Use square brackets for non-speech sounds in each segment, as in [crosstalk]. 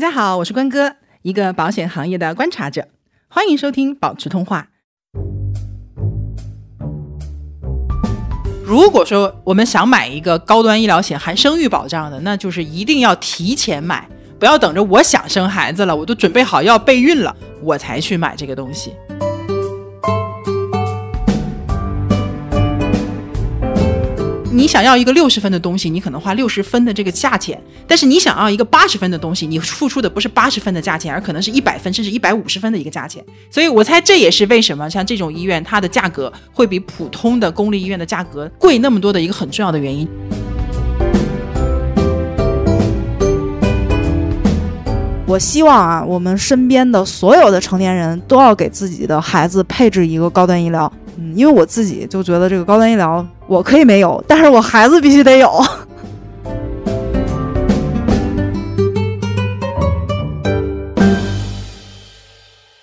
大家好，我是关哥，一个保险行业的观察者，欢迎收听保持通话。如果说我们想买一个高端医疗险含生育保障的，那就是一定要提前买，不要等着我想生孩子了，我都准备好要备孕了，我才去买这个东西。你想要一个六十分的东西，你可能花六十分的这个价钱；但是你想要一个八十分的东西，你付出的不是八十分的价钱，而可能是一百分甚至一百五十分的一个价钱。所以我猜这也是为什么像这种医院，它的价格会比普通的公立医院的价格贵那么多的一个很重要的原因。我希望啊，我们身边的所有的成年人都要给自己的孩子配置一个高端医疗。因为我自己就觉得这个高端医疗我可以没有，但是我孩子必须得有。[laughs]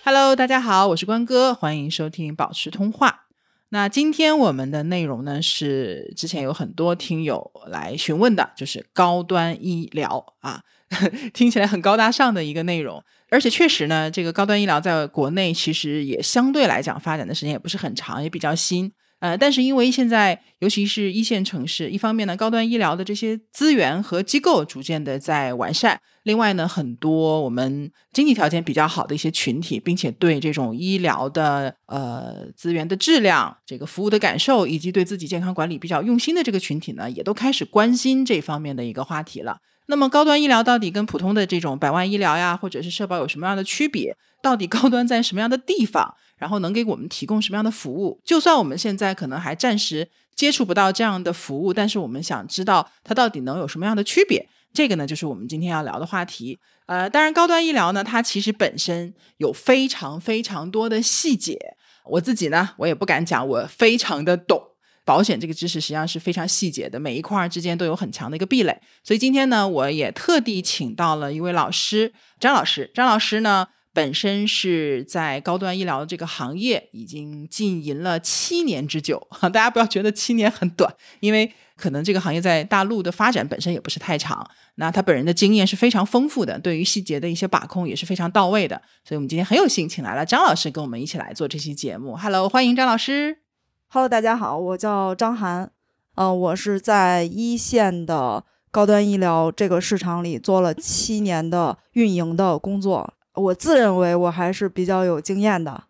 Hello，大家好，我是关哥，欢迎收听保持通话。那今天我们的内容呢是之前有很多听友来询问的，就是高端医疗啊，[laughs] 听起来很高大上的一个内容。而且确实呢，这个高端医疗在国内其实也相对来讲发展的时间也不是很长，也比较新。呃，但是因为现在尤其是一线城市，一方面呢，高端医疗的这些资源和机构逐渐的在完善；另外呢，很多我们经济条件比较好的一些群体，并且对这种医疗的呃资源的质量、这个服务的感受，以及对自己健康管理比较用心的这个群体呢，也都开始关心这方面的一个话题了。那么高端医疗到底跟普通的这种百万医疗呀，或者是社保有什么样的区别？到底高端在什么样的地方？然后能给我们提供什么样的服务？就算我们现在可能还暂时接触不到这样的服务，但是我们想知道它到底能有什么样的区别？这个呢，就是我们今天要聊的话题。呃，当然高端医疗呢，它其实本身有非常非常多的细节。我自己呢，我也不敢讲我非常的懂。保险这个知识实际上是非常细节的，每一块之间都有很强的一个壁垒。所以今天呢，我也特地请到了一位老师，张老师。张老师呢，本身是在高端医疗这个行业已经经营了七年之久。大家不要觉得七年很短，因为可能这个行业在大陆的发展本身也不是太长。那他本人的经验是非常丰富的，对于细节的一些把控也是非常到位的。所以我们今天很有幸请来了张老师，跟我们一起来做这期节目。Hello，欢迎张老师。Hello，大家好，我叫张涵，呃，我是在一线的高端医疗这个市场里做了七年的运营的工作，我自认为我还是比较有经验的。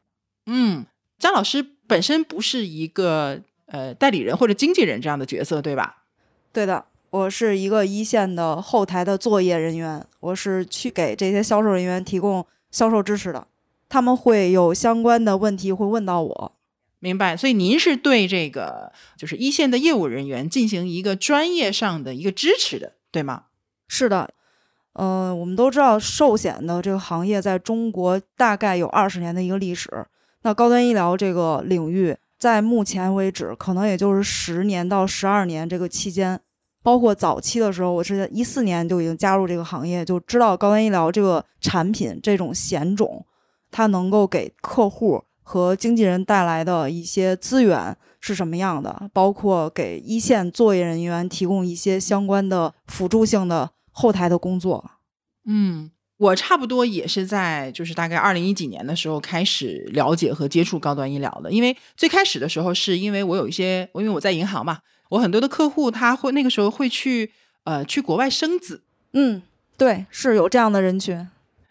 嗯，张老师本身不是一个呃代理人或者经纪人这样的角色，对吧？对的，我是一个一线的后台的作业人员，我是去给这些销售人员提供销售支持的，他们会有相关的问题会问到我。明白，所以您是对这个就是一线的业务人员进行一个专业上的一个支持的，对吗？是的，嗯，我们都知道寿险的这个行业在中国大概有二十年的一个历史，那高端医疗这个领域在目前为止可能也就是十年到十二年这个期间，包括早期的时候，我是在一四年就已经加入这个行业，就知道高端医疗这个产品这种险种，它能够给客户。和经纪人带来的一些资源是什么样的？包括给一线作业人员提供一些相关的辅助性的后台的工作。嗯，我差不多也是在就是大概二零一几年的时候开始了解和接触高端医疗的。因为最开始的时候是因为我有一些，因为我在银行嘛，我很多的客户他会那个时候会去呃去国外生子。嗯，对，是有这样的人群。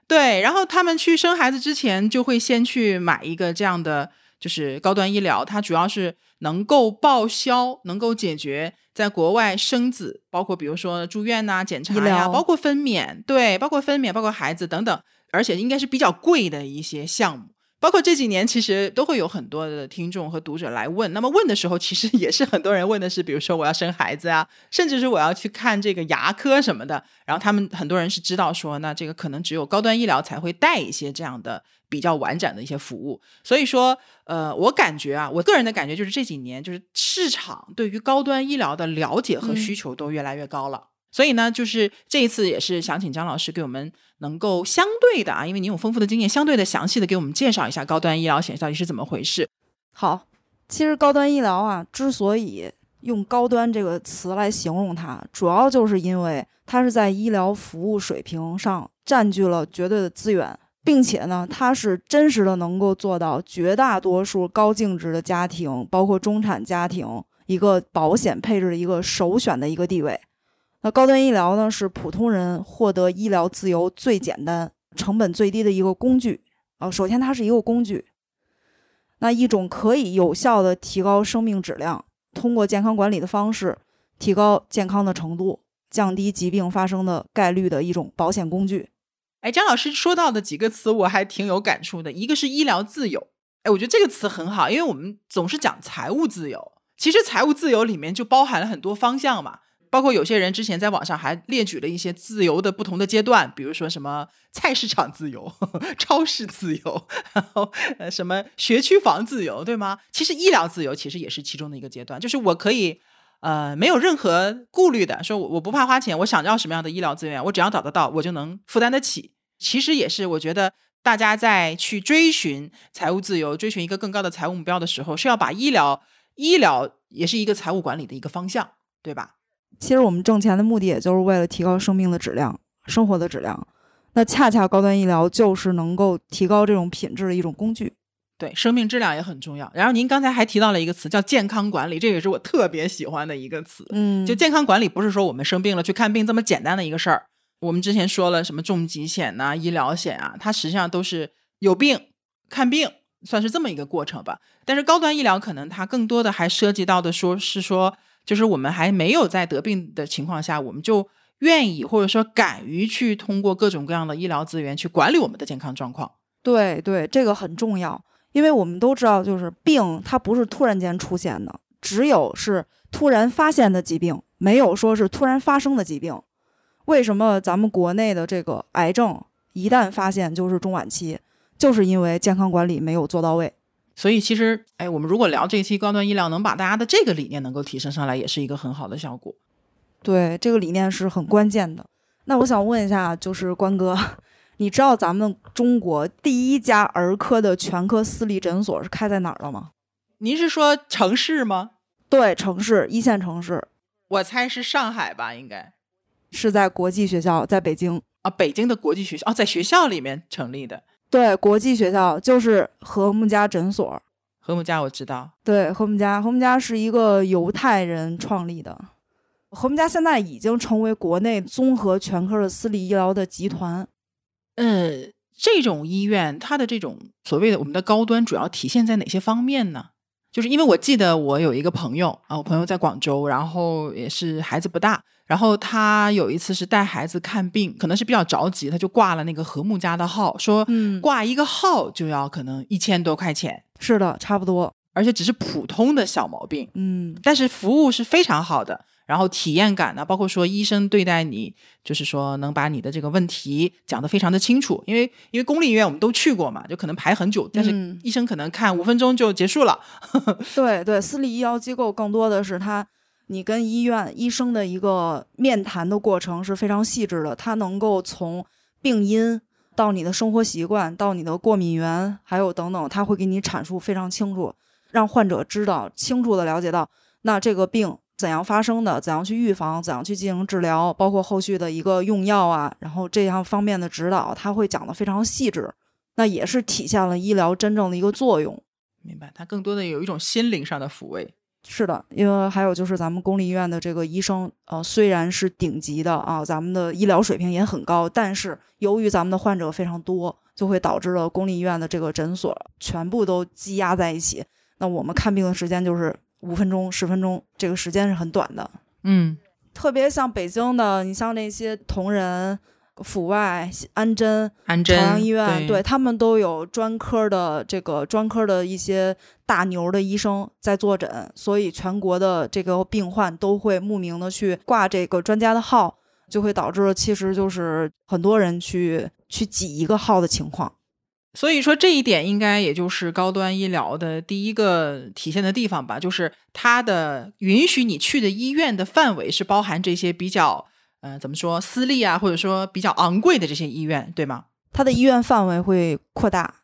对，然后他们去生孩子之前，就会先去买一个这样的，就是高端医疗，它主要是能够报销，能够解决在国外生子，包括比如说住院呐、检查呀，包括分娩，对，包括分娩，包括孩子等等，而且应该是比较贵的一些项目。包括这几年，其实都会有很多的听众和读者来问。那么问的时候，其实也是很多人问的是，比如说我要生孩子啊，甚至是我要去看这个牙科什么的。然后他们很多人是知道说，那这个可能只有高端医疗才会带一些这样的比较完整的一些服务。所以说，呃，我感觉啊，我个人的感觉就是这几年，就是市场对于高端医疗的了解和需求都越来越高了。所以呢，就是这一次也是想请张老师给我们能够相对的啊，因为您有丰富的经验，相对的详细的给我们介绍一下高端医疗险到底是怎么回事。好，其实高端医疗啊，之所以用高端这个词来形容它，主要就是因为它是在医疗服务水平上占据了绝对的资源，并且呢，它是真实的能够做到绝大多数高净值的家庭，包括中产家庭一个保险配置的一个首选的一个地位。那高端医疗呢，是普通人获得医疗自由最简单、成本最低的一个工具啊。首先，它是一个工具，那一种可以有效的提高生命质量，通过健康管理的方式提高健康的程度，降低疾病发生的概率的一种保险工具。哎，张老师说到的几个词我还挺有感触的，一个是医疗自由，哎，我觉得这个词很好，因为我们总是讲财务自由，其实财务自由里面就包含了很多方向嘛。包括有些人之前在网上还列举了一些自由的不同的阶段，比如说什么菜市场自由、呵 [laughs] 呵超市自由，然后呃什么学区房自由，对吗？其实医疗自由其实也是其中的一个阶段，就是我可以呃没有任何顾虑的说，我我不怕花钱，我想要什么样的医疗资源，我只要找得到，我就能负担得起。其实也是我觉得大家在去追寻财务自由、追寻一个更高的财务目标的时候，是要把医疗医疗也是一个财务管理的一个方向，对吧？其实我们挣钱的目的，也就是为了提高生命的质量、生活的质量。那恰恰高端医疗就是能够提高这种品质的一种工具。对，生命质量也很重要。然后您刚才还提到了一个词，叫健康管理，这也是我特别喜欢的一个词。嗯，就健康管理不是说我们生病了去看病这么简单的一个事儿。我们之前说了什么重疾险呐、医疗险啊，它实际上都是有病看病，算是这么一个过程吧。但是高端医疗可能它更多的还涉及到的说是说。就是我们还没有在得病的情况下，我们就愿意或者说敢于去通过各种各样的医疗资源去管理我们的健康状况。对对，这个很重要，因为我们都知道，就是病它不是突然间出现的，只有是突然发现的疾病，没有说是突然发生的疾病。为什么咱们国内的这个癌症一旦发现就是中晚期，就是因为健康管理没有做到位。所以其实，哎，我们如果聊这一期高端医疗，能把大家的这个理念能够提升上来，也是一个很好的效果。对，这个理念是很关键的。那我想问一下，就是关哥，[laughs] 你知道咱们中国第一家儿科的全科私立诊所是开在哪儿了吗？您是说城市吗？对，城市一线城市。我猜是上海吧，应该是在国际学校，在北京啊，北京的国际学校哦，在学校里面成立的。对，国际学校就是和睦家诊所。和睦家我知道。对，和睦家，和睦家是一个犹太人创立的。和睦家现在已经成为国内综合全科的私立医疗的集团。呃，这种医院它的这种所谓的我们的高端，主要体现在哪些方面呢？就是因为我记得我有一个朋友啊，我朋友在广州，然后也是孩子不大。然后他有一次是带孩子看病，可能是比较着急，他就挂了那个和睦家的号，说挂一个号就要可能一千多块钱。是的，差不多，而且只是普通的小毛病。嗯，但是服务是非常好的，然后体验感呢，包括说医生对待你，就是说能把你的这个问题讲得非常的清楚。因为因为公立医院我们都去过嘛，就可能排很久，但是医生可能看五分钟就结束了。[laughs] 对对，私立医疗机构更多的是他。你跟医院医生的一个面谈的过程是非常细致的，他能够从病因到你的生活习惯，到你的过敏源，还有等等，他会给你阐述非常清楚，让患者知道清楚的了解到，那这个病怎样发生的，怎样去预防，怎样去进行治疗，包括后续的一个用药啊，然后这样方面的指导，他会讲的非常细致，那也是体现了医疗真正的一个作用。明白，他更多的有一种心灵上的抚慰。是的，因为还有就是咱们公立医院的这个医生，呃，虽然是顶级的啊，咱们的医疗水平也很高，但是由于咱们的患者非常多，就会导致了公立医院的这个诊所全部都积压在一起。那我们看病的时间就是五分钟、十分钟，这个时间是很短的。嗯，特别像北京的，你像那些同仁。阜外、安贞、朝阳医院，对他们都有专科的这个专科的一些大牛的医生在坐诊，所以全国的这个病患都会慕名的去挂这个专家的号，就会导致其实就是很多人去去挤一个号的情况。所以说这一点应该也就是高端医疗的第一个体现的地方吧，就是它的允许你去的医院的范围是包含这些比较。嗯，怎么说私立啊，或者说比较昂贵的这些医院，对吗？它的医院范围会扩大。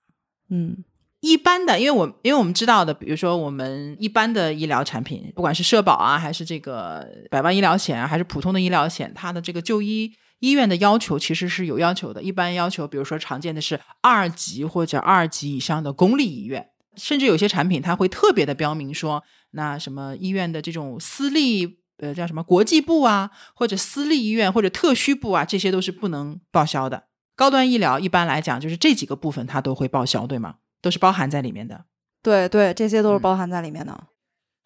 嗯，一般的，因为我因为我们知道的，比如说我们一般的医疗产品，不管是社保啊，还是这个百万医疗险啊，还是普通的医疗险，它的这个就医医院的要求其实是有要求的。一般要求，比如说常见的是二级或者二级以上的公立医院，甚至有些产品它会特别的标明说，那什么医院的这种私立呃叫什么国际部啊，或者私立医院或者特需部啊，这些都是不能报销的。高端医疗一般来讲就是这几个部分它都会报销，对吗？都是包含在里面的。对对，这些都是嗯包含在里面的。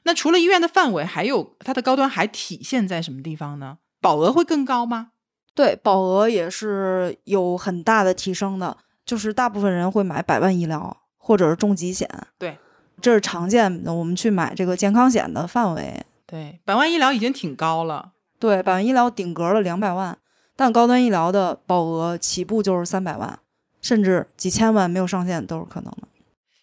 那除了医院的范围，还有它的高端还体现在什么地方呢？保额会更高吗？对，保额也是有很大的提升的，就是大部分人会买百万医疗或者是重疾险，对，这是常见的。我们去买这个健康险的范围，对，百万医疗已经挺高了。对，百万医疗顶格了两百万，但高端医疗的保额起步就是三百万，甚至几千万没有上限都是可能的。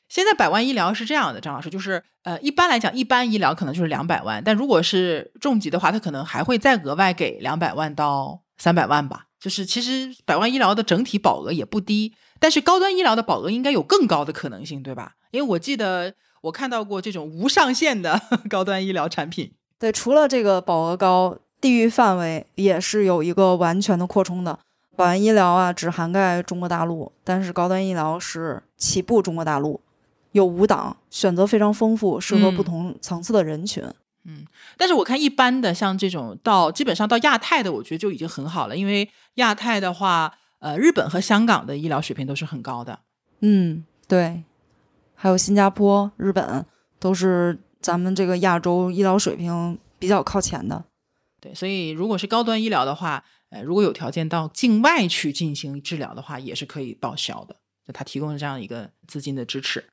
现在百万医疗是这样的，张老师，就是呃，一般来讲，一般医疗可能就是两百万，但如果是重疾的话，它可能还会再额外给两百万到三百万吧。就是其实百万医疗的整体保额也不低，但是高端医疗的保额应该有更高的可能性，对吧？因为我记得我看到过这种无上限的 [laughs] 高端医疗产品。对，除了这个保额高，地域范围也是有一个完全的扩充的。百万医疗啊，只涵盖中国大陆，但是高端医疗是起步中国大陆，有五档，选择非常丰富，适合不嗯同层次的人群。但是我看一般的像这种到基本上到亚太的，我觉得就已经很好了，因为亚太的话，呃，日本和香港的医疗水平都是很高的。嗯，对，还有新加坡、日本都是咱们这个亚洲医疗水平比较靠前的。对，所以如果是高端医疗的话，呃，如果有条件到境外去进行治疗的话，也是可以报销的。就它提供了这样一个资金的支持。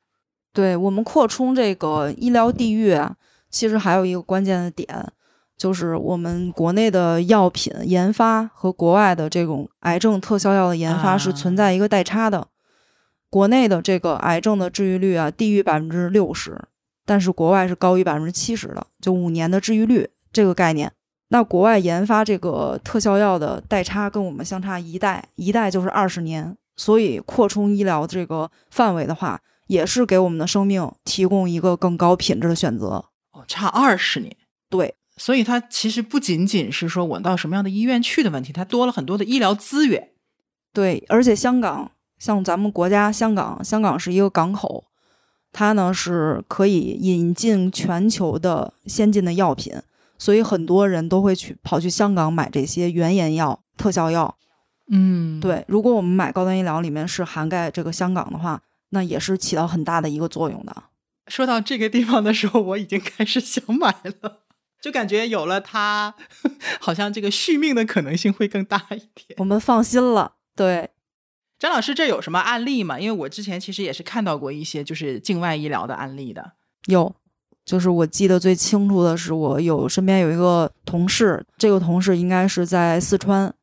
对我们扩充这个医疗地域啊，其实还有一个关键的点，就是我们国内的药品研发和国外的这种癌症特效药的研发是存在一个代差的。国内的这个癌症的治愈率啊，低于百分之六十，但是国外是高于百分之七十的，就五年的治愈率这个概念。那国外研发这个特效药的代差跟我们相差一代，一代就是二十年，所以扩充医疗这个范围的话，也是给我们的生命提供一个更高品质的选择。哦，差二十年。对，所以它其实不仅仅是说我到什么样的医院去的问题，它多了很多的医疗资源。对，而且香港像咱们国家香港，香港是一个港口，它呢是可以引进全球的先进的药品，所以很多人都会去跑去香港买这些原研药、特效药。嗯，对，如果我们买高端医疗里面是涵盖这个香港的话，那也是起到很大的一个作用的。说到这个地方的时候，我已经开始想买了，就感觉有了它，[laughs] 好像这个续命的可能性会更大一点。我们放心了。对，张老师，这有什么案例吗？因为我之前其实也是看到过一些就是境外医疗的案例的。有，就是我记得最清楚的是，我有身边有一个同事，这个同事应该是在四川，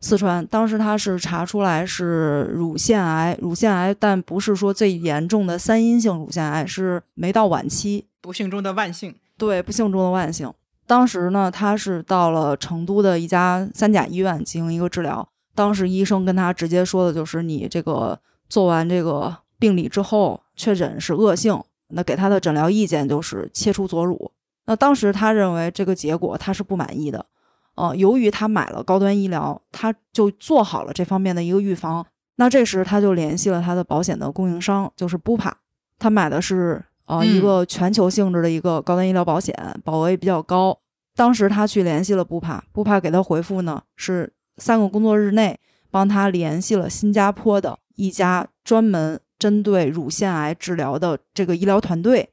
四川当时他是查出来是乳腺癌，乳腺癌，但不是说最严重的三阴性乳腺癌，是没到晚期，不幸中的万幸。对，不幸中的万幸。当时呢，他是到了成都的一家三甲医院进行一个治疗。当时医生跟他直接说的就是，你这个做完这个病理之后，确诊是恶性，那给他的诊疗意见就是切除左乳。那当时他认为这个结果他是不满意的，呃，由于他买了高端医疗，他就做好了这方面的一个预防。那这时他就联系了他的保险的供应商，就是 Bupa，他买的是呃、嗯一个全球性质的一个高端医疗保险，保额也比较高。当时他去联系了 Bupa，Bupa 给他回复呢是三个工作日内帮他联系了新加坡的一家专门针对乳腺癌治疗的这个医疗团队。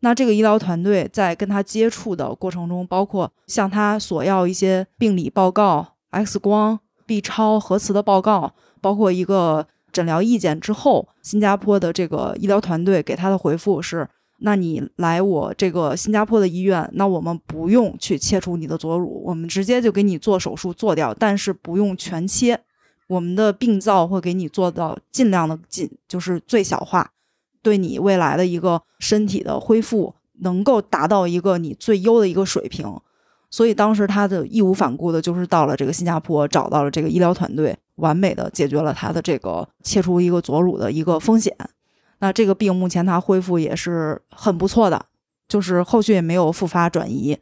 那这个医疗团队在跟他接触的过程中，包括向他索要一些病理报告、X 光、B 超、核磁的报告，包括一个诊疗意见之后，新加坡的这个医疗团队给他的回复是：那你来我这个新加坡的医院，那我们不用去切除你的左乳，我们直接就给你做手术做掉，但是不用全切，我们的病灶会给你做到尽量的尽，就是最小化，对你未来的一个身体的恢复能够达到一个你最优的一个水平。所以当时他的义无反顾的，就是到了这个新加坡，找到了这个医疗团队，完美的解决了他的这个切除一个左乳的一个风险。那这个病目前他恢复也是很不错的，就是后续也没有复发转移，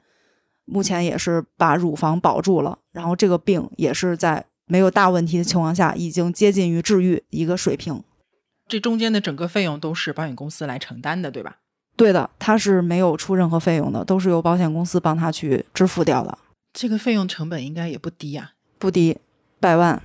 目前也是把乳房保住了，然后这个病也是在没有大问题的情况下，已经接近于治愈一个水平。这中间的整个费用都是保险公司来承担的，对吧？对的，他是没有出任何费用的，都是由保险公司帮他去支付掉的。这个费用成本应该也不低呀，不低，百万。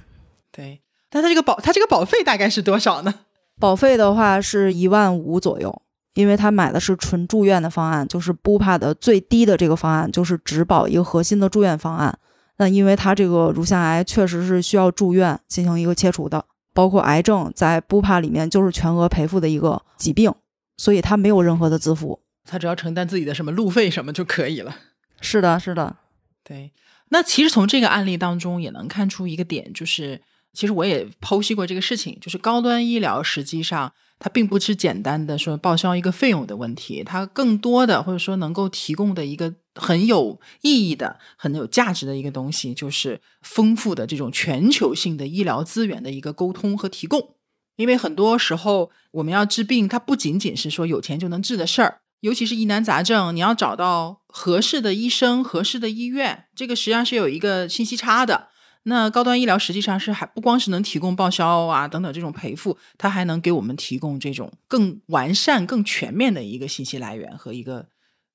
对，但他这个保，他这个保费大概是多少呢？[laughs] 保费的话是一万五左右，因为他买的是纯住院的方案，就是不怕的最低的这个方案，就是只保一个核心的住院方案。那因为他这个乳腺癌确实是需要住院进行一个切除的，包括癌症在不怕里面就是全额赔付的一个疾病。所以他没有任何的自付，他只要承担自己的什么路费什么就可以了。是的，是的，对。那其实从这个案例当中也能看出一个点，就是其实我也剖析过这个事情，就是高端医疗实际上它并不是简单的说报销一个费用的问题，它更多的或者说能够提供的一个很有意义的、很有价值的一个东西，就是丰富的这种全球性的医疗资源的一个沟通和提供。因为很多时候我们要治病，它不仅仅是说有钱就能治的事儿，尤其是疑难杂症，你要找到合适的医生、合适的医院，这个实际上是有一个信息差的。那高端医疗实际上是还不光是能提供报销啊等等这种赔付，它还能给我们提供这种更完善、更全面的一个信息来源和一个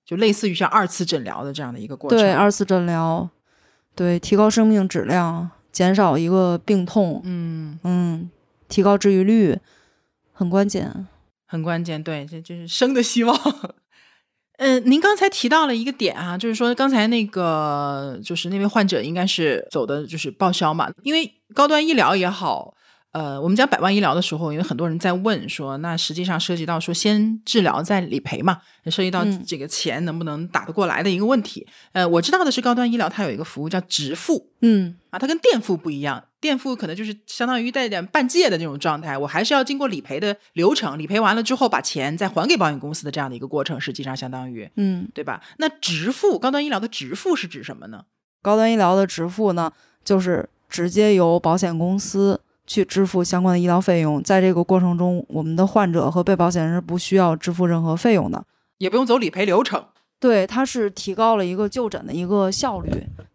就类似于像二次诊疗的这样的一个过程。对，二次诊疗，对，提高生命质量，减少一个病痛。嗯嗯。提高治愈率很关键，很关键。对，这就是生的希望。嗯，[laughs] 您刚才提到了一个点啊，就是说刚才那个就是那位患者应该是走的就是报销嘛，因为高端医疗也好。呃，我们讲百万医疗的时候，因为很多人在问说，那实际上涉及到说先治疗再理赔嘛，涉及到这个钱能不能打得过来的一个问题。呃，我知道的是高端医疗它有一个服务叫直付，嗯啊，它跟垫付不一样，垫付可能就是相当于带点半借的那种状态，我还是要经过理赔的流程，理赔完了之后把钱再还给保险公司的这样的一个过程，实际上相当于，嗯，对吧？那直付高端医疗的直付是指什么呢？高端医疗的直付呢，就是直接由保险公司。去支付相关的医疗费用，在这个过程中，我们的患者和被保险人是不需要支付任何费用的，也不用走理赔流程。对，它是提高了一个就诊的一个效率，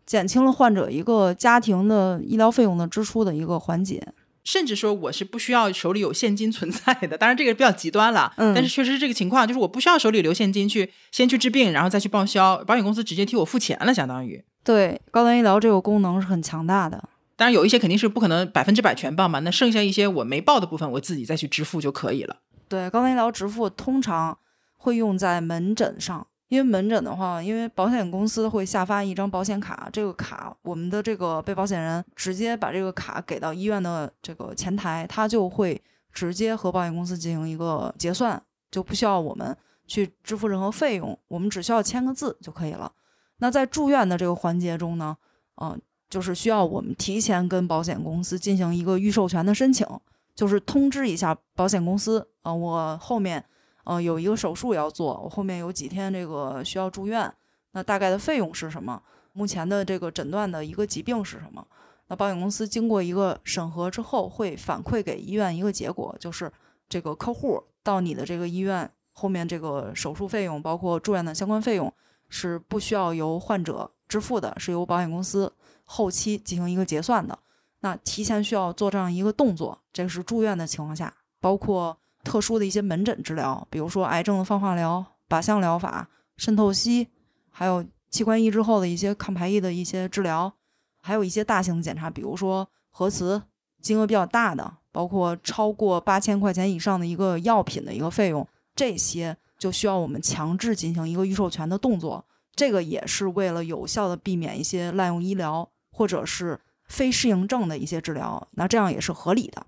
减轻了患者一个家庭的医疗费用的支出的一个环节。甚至说，我是不需要手里有现金存在的。当然，这个比较极端了，嗯，但是确实是这个情况，就是我不需要手里留现金去先去治病，然后再去报销，保险公司直接替我付钱了，相当于。对，高端医疗这个功能是很强大的。当然有一些肯定是不可能百分之百全报嘛，那剩下一些我没报的部分，我自己再去支付就可以了。对，高端医疗支付通常会用在门诊上，因为门诊的话，因为保险公司会下发一张保险卡，这个卡我们的这个被保险人直接把这个卡给到医院的这个前台，他就会直接和保险公司进行一个结算，就不需要我们去支付任何费用，我们只需要签个字就可以了。那在住院的这个环节中呢，嗯。就是需要我们提前跟保险公司进行一个预授权的申请，就是通知一下保险公司，呃，我后面呃有一个手术要做，我后面有几天这个需要住院，那大概的费用是什么？目前的这个诊断的一个疾病是什么？那保险公司经过一个审核之后，会反馈给医院一个结果，就是这个客户到你的这个医院后面这个手术费用，包括住院的相关费用是不需要由患者支付的，是由保险公司。后期进行一个结算的，那提前需要做这样一个动作，这个是住院的情况下，包括特殊的一些门诊治疗，比如说癌症的放化疗、靶向疗法、渗透析，还有器官移植后的一些抗排异的一些治疗，还有一些大型的检查，比如说核磁，金额比较大的，包括超过八千块钱以上的一个药品的一个费用，这些就需要我们强制进行一个预授权的动作，这个也是为了有效的避免一些滥用医疗。或者是非适应症的一些治疗，那这样也是合理的。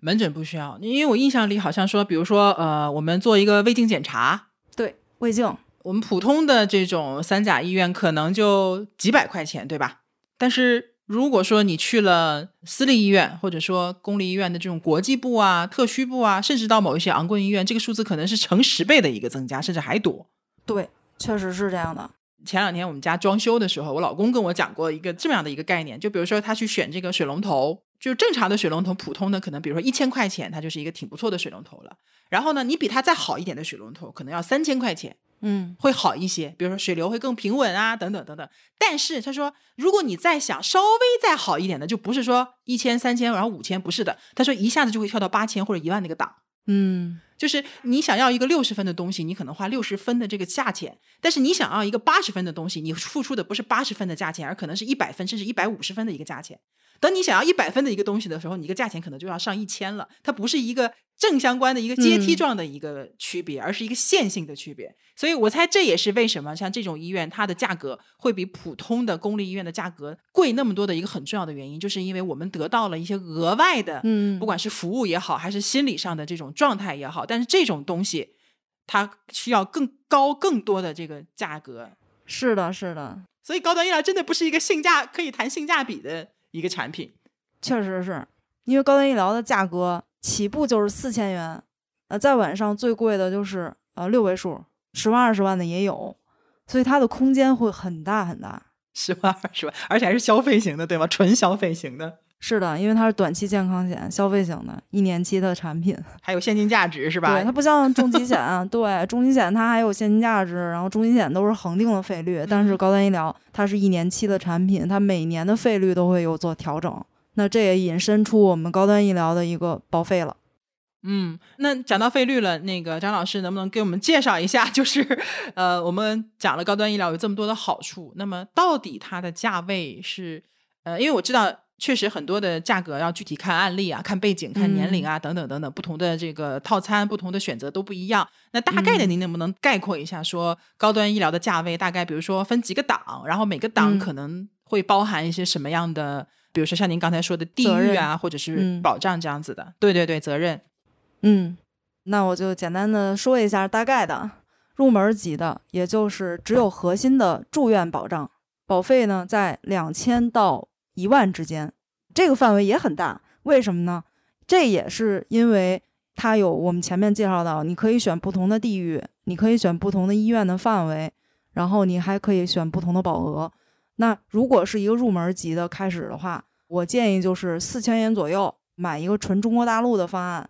门诊不需要，因为我印象里好像说，比如说，呃，我们做一个胃镜检查，对胃镜，我们普通的这种三甲医院可能就几百块钱，对吧？但是如果说你去了私立医院，或者说公立医院的这种国际部啊、特需部啊，甚至到某一些昂贵医院，这个数字可能是成十倍的一个增加，甚至还多。对，确实是这样的。前两天我们家装修的时候，我老公跟我讲过一个这么样的一个概念，就比如说他去选这个水龙头，就正常的水龙头，普通的可能比如说一千块钱，它就是一个挺不错的水龙头了。然后呢，你比它再好一点的水龙头，可能要三千块钱，嗯会好一些。比如说水流会更平稳啊，等等等等。但是他说，如果你再想稍微再好一点的，就不是说一千、三千，然后五千，不是的。他说一下子就会跳到八千或者一万那个档。嗯就是你想要一个六十分的东西，你可能花六十分的这个价钱；但是你想要一个八十分的东西，你付出的不是八十分的价钱，而可能是一百分甚至一百五十分的一个价钱。等你想要一百分的一个东西的时候，你一个价钱可能就要上一千了。它不是一个正相关的一个阶梯嗯状的一个区别，而是一个线性的区别。所以我猜这也是为什么像这种医院，它的价格会比普通的公立医院的价格贵那么多的一个很重要的原因，就是因为我们得到了一些额外的嗯，不管是服务也好，还是心理上的这种状态也好，但是这种东西它需要更高、更多的这个价格，是的，是的，所以高端医疗真的不是一个性价可以谈性价比的一个产品。确实是因为高端医疗的价格起步就是四千元，呃，再往上最贵的就是呃六位数，十万、二十万的也有，所以它的空间会很大很大。[laughs] 十万、二十万，而且还是消费型的，对吗？纯消费型的，是的，因为它是短期健康险，消费型的，一年期的产品。[laughs] 还有现金价值，是吧？对，它不像重疾险，啊 [laughs] 对，重疾险它还有现金价值，然后重疾险都是恒定的费率，但是嗯高端医疗它是一年期的产品，它每年的费率都会有做调整。那这也引申出我们高端医疗的一个报废了。嗯，那讲到费率了，那个张老师能不能给我们介绍一下？就是呃，我们讲了高端医疗有这么多的好处，那么到底它的价位是呃，因为我知道确实很多的价格要具体看案例啊、看背景、看年龄啊、等等等等，不同的这个套餐、不同的选择都不一样。那大概的，嗯您能不能概括一下，说高端医疗的价位大概，比如说分几个档，然后每个档嗯可能会包含一些什么样的？比如说像您刚才说的地域啊，或者是嗯保障这样子的，对对对，责任，嗯，那我就简单的说一下大概的入门级的，也就是只有核心的住院保障，保费呢在两千到一万之间，这个范围也很大。为什么呢？这也是因为它有我们前面介绍到，你可以选不同的地域，你可以选不同的医院的范围，然后你还可以选不同的保额。那如果是一个入门级的开始的话，我建议就是四千元左右买一个纯中国大陆的方案，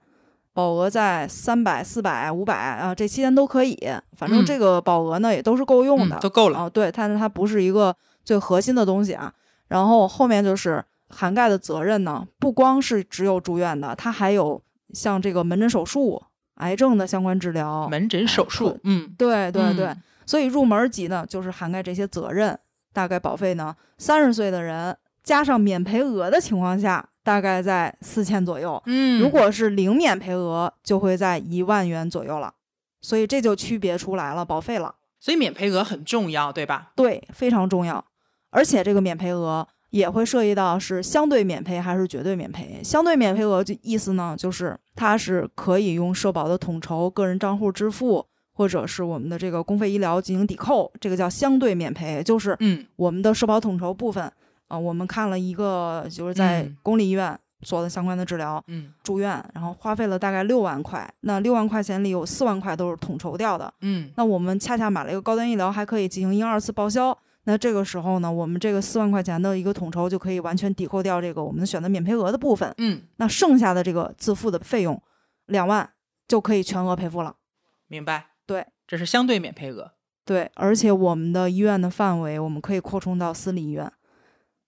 保额在三百、四百、五百啊，这期间都可以。反正嗯这个保额呢也都是够用的，嗯都够了。啊，对，但是它不是一个最核心的东西啊。然后后面就是涵盖的责任呢，不光是只有住院的，它还有像这个门诊手术、癌症的相关治疗。门诊手术可，嗯，对对对，嗯所以入门级呢，就是涵盖这些责任，大概保费呢，三十岁的人加上免赔额的情况下，大概在四千左右。嗯，如果是零免赔额，就会在一万元左右了。所以这就区别出来了保费了。所以免赔额很重要，对吧？对，非常重要。而且这个免赔额也会涉及到是相对免赔还是绝对免赔。相对免赔额就意思呢，就是它是可以用社保的统筹、个人账户支付，或者是我们的这个公费医疗进行抵扣，这个叫相对免赔，就是嗯我们的社保统筹部分啊、我们看了一个就是在嗯公立医院做的相关的治疗，嗯住院，然后花费了大概六万块，那六万块钱里有四万块都是统筹掉的。嗯那我们恰恰买了一个高端医疗，还可以进行一二次报销。那这个时候呢，我们这个四万块钱的一个统筹就可以完全抵扣掉这个我们选择免赔额的部分。嗯，那剩下的这个自付的费用，两万就可以全额赔付了。明白。对这是相对免赔额。对，而且我们的医院的范围，我们可以扩充到私立医院。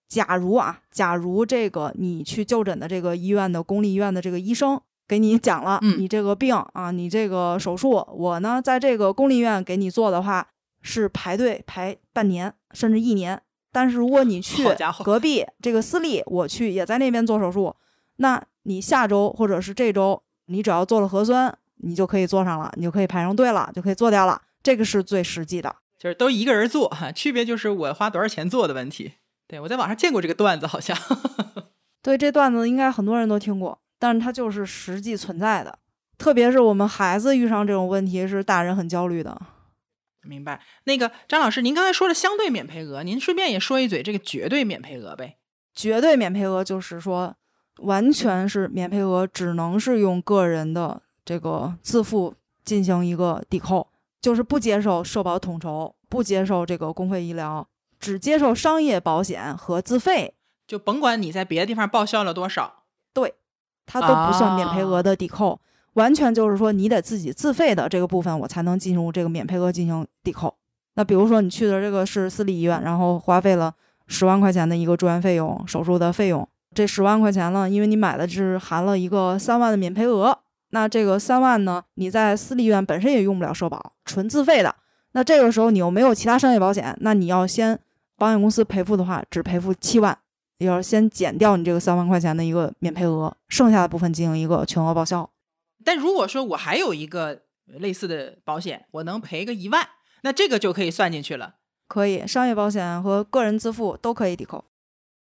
假如啊，假如这个你去就诊的这个医院的公立医院的这个医生给你讲了，嗯你这个病啊，你这个手术，我呢在这个公立医院给你做的话，是排队排半年甚至一年。但是如果你去隔壁这个私立，我去也在那边做手术，那你下周或者是这周，你只要做了核酸，你就可以坐上了，你就可以排上队了，就可以做掉了。这个是最实际的。就是都一个人做哈，区别就是我花多少钱做的问题。对我在网上见过这个段子，好像。[laughs] 对，这段子应该很多人都听过，但是它就是实际存在的。特别是我们孩子遇上这种问题，是大人很焦虑的。明白。那个张老师，您刚才说了相对免赔额，您顺便也说一嘴这个绝对免赔额呗。绝对免赔额就是说，完全是免赔额，只能是用个人的这个自付进行一个抵扣，就是不接受社保统筹，不接受这个公费医疗，只接受商业保险和自费。就甭管你在别的地方报销了多少，对它都不算免赔额的抵扣，完全就是说你得自己自费的这个部分，我才能进入这个免赔额进行抵扣。那比如说你去的这个是私立医院，然后花费了十万块钱的一个住院费用、手术的费用，这十万块钱了，因为你买的是含了一个三万的免赔额，那这个三万呢，你在私立医院本身也用不了社保，纯自费的。那这个时候你又没有其他商业保险，那你要先保险公司赔付的话，只赔付七万。也要先减掉你这个三万块钱的一个免赔额，剩下的部分进行一个全额报销。但如果说我还有一个类似的保险，我能赔个一万，那这个就可以算进去了。可以，商业保险和个人自付都可以抵扣。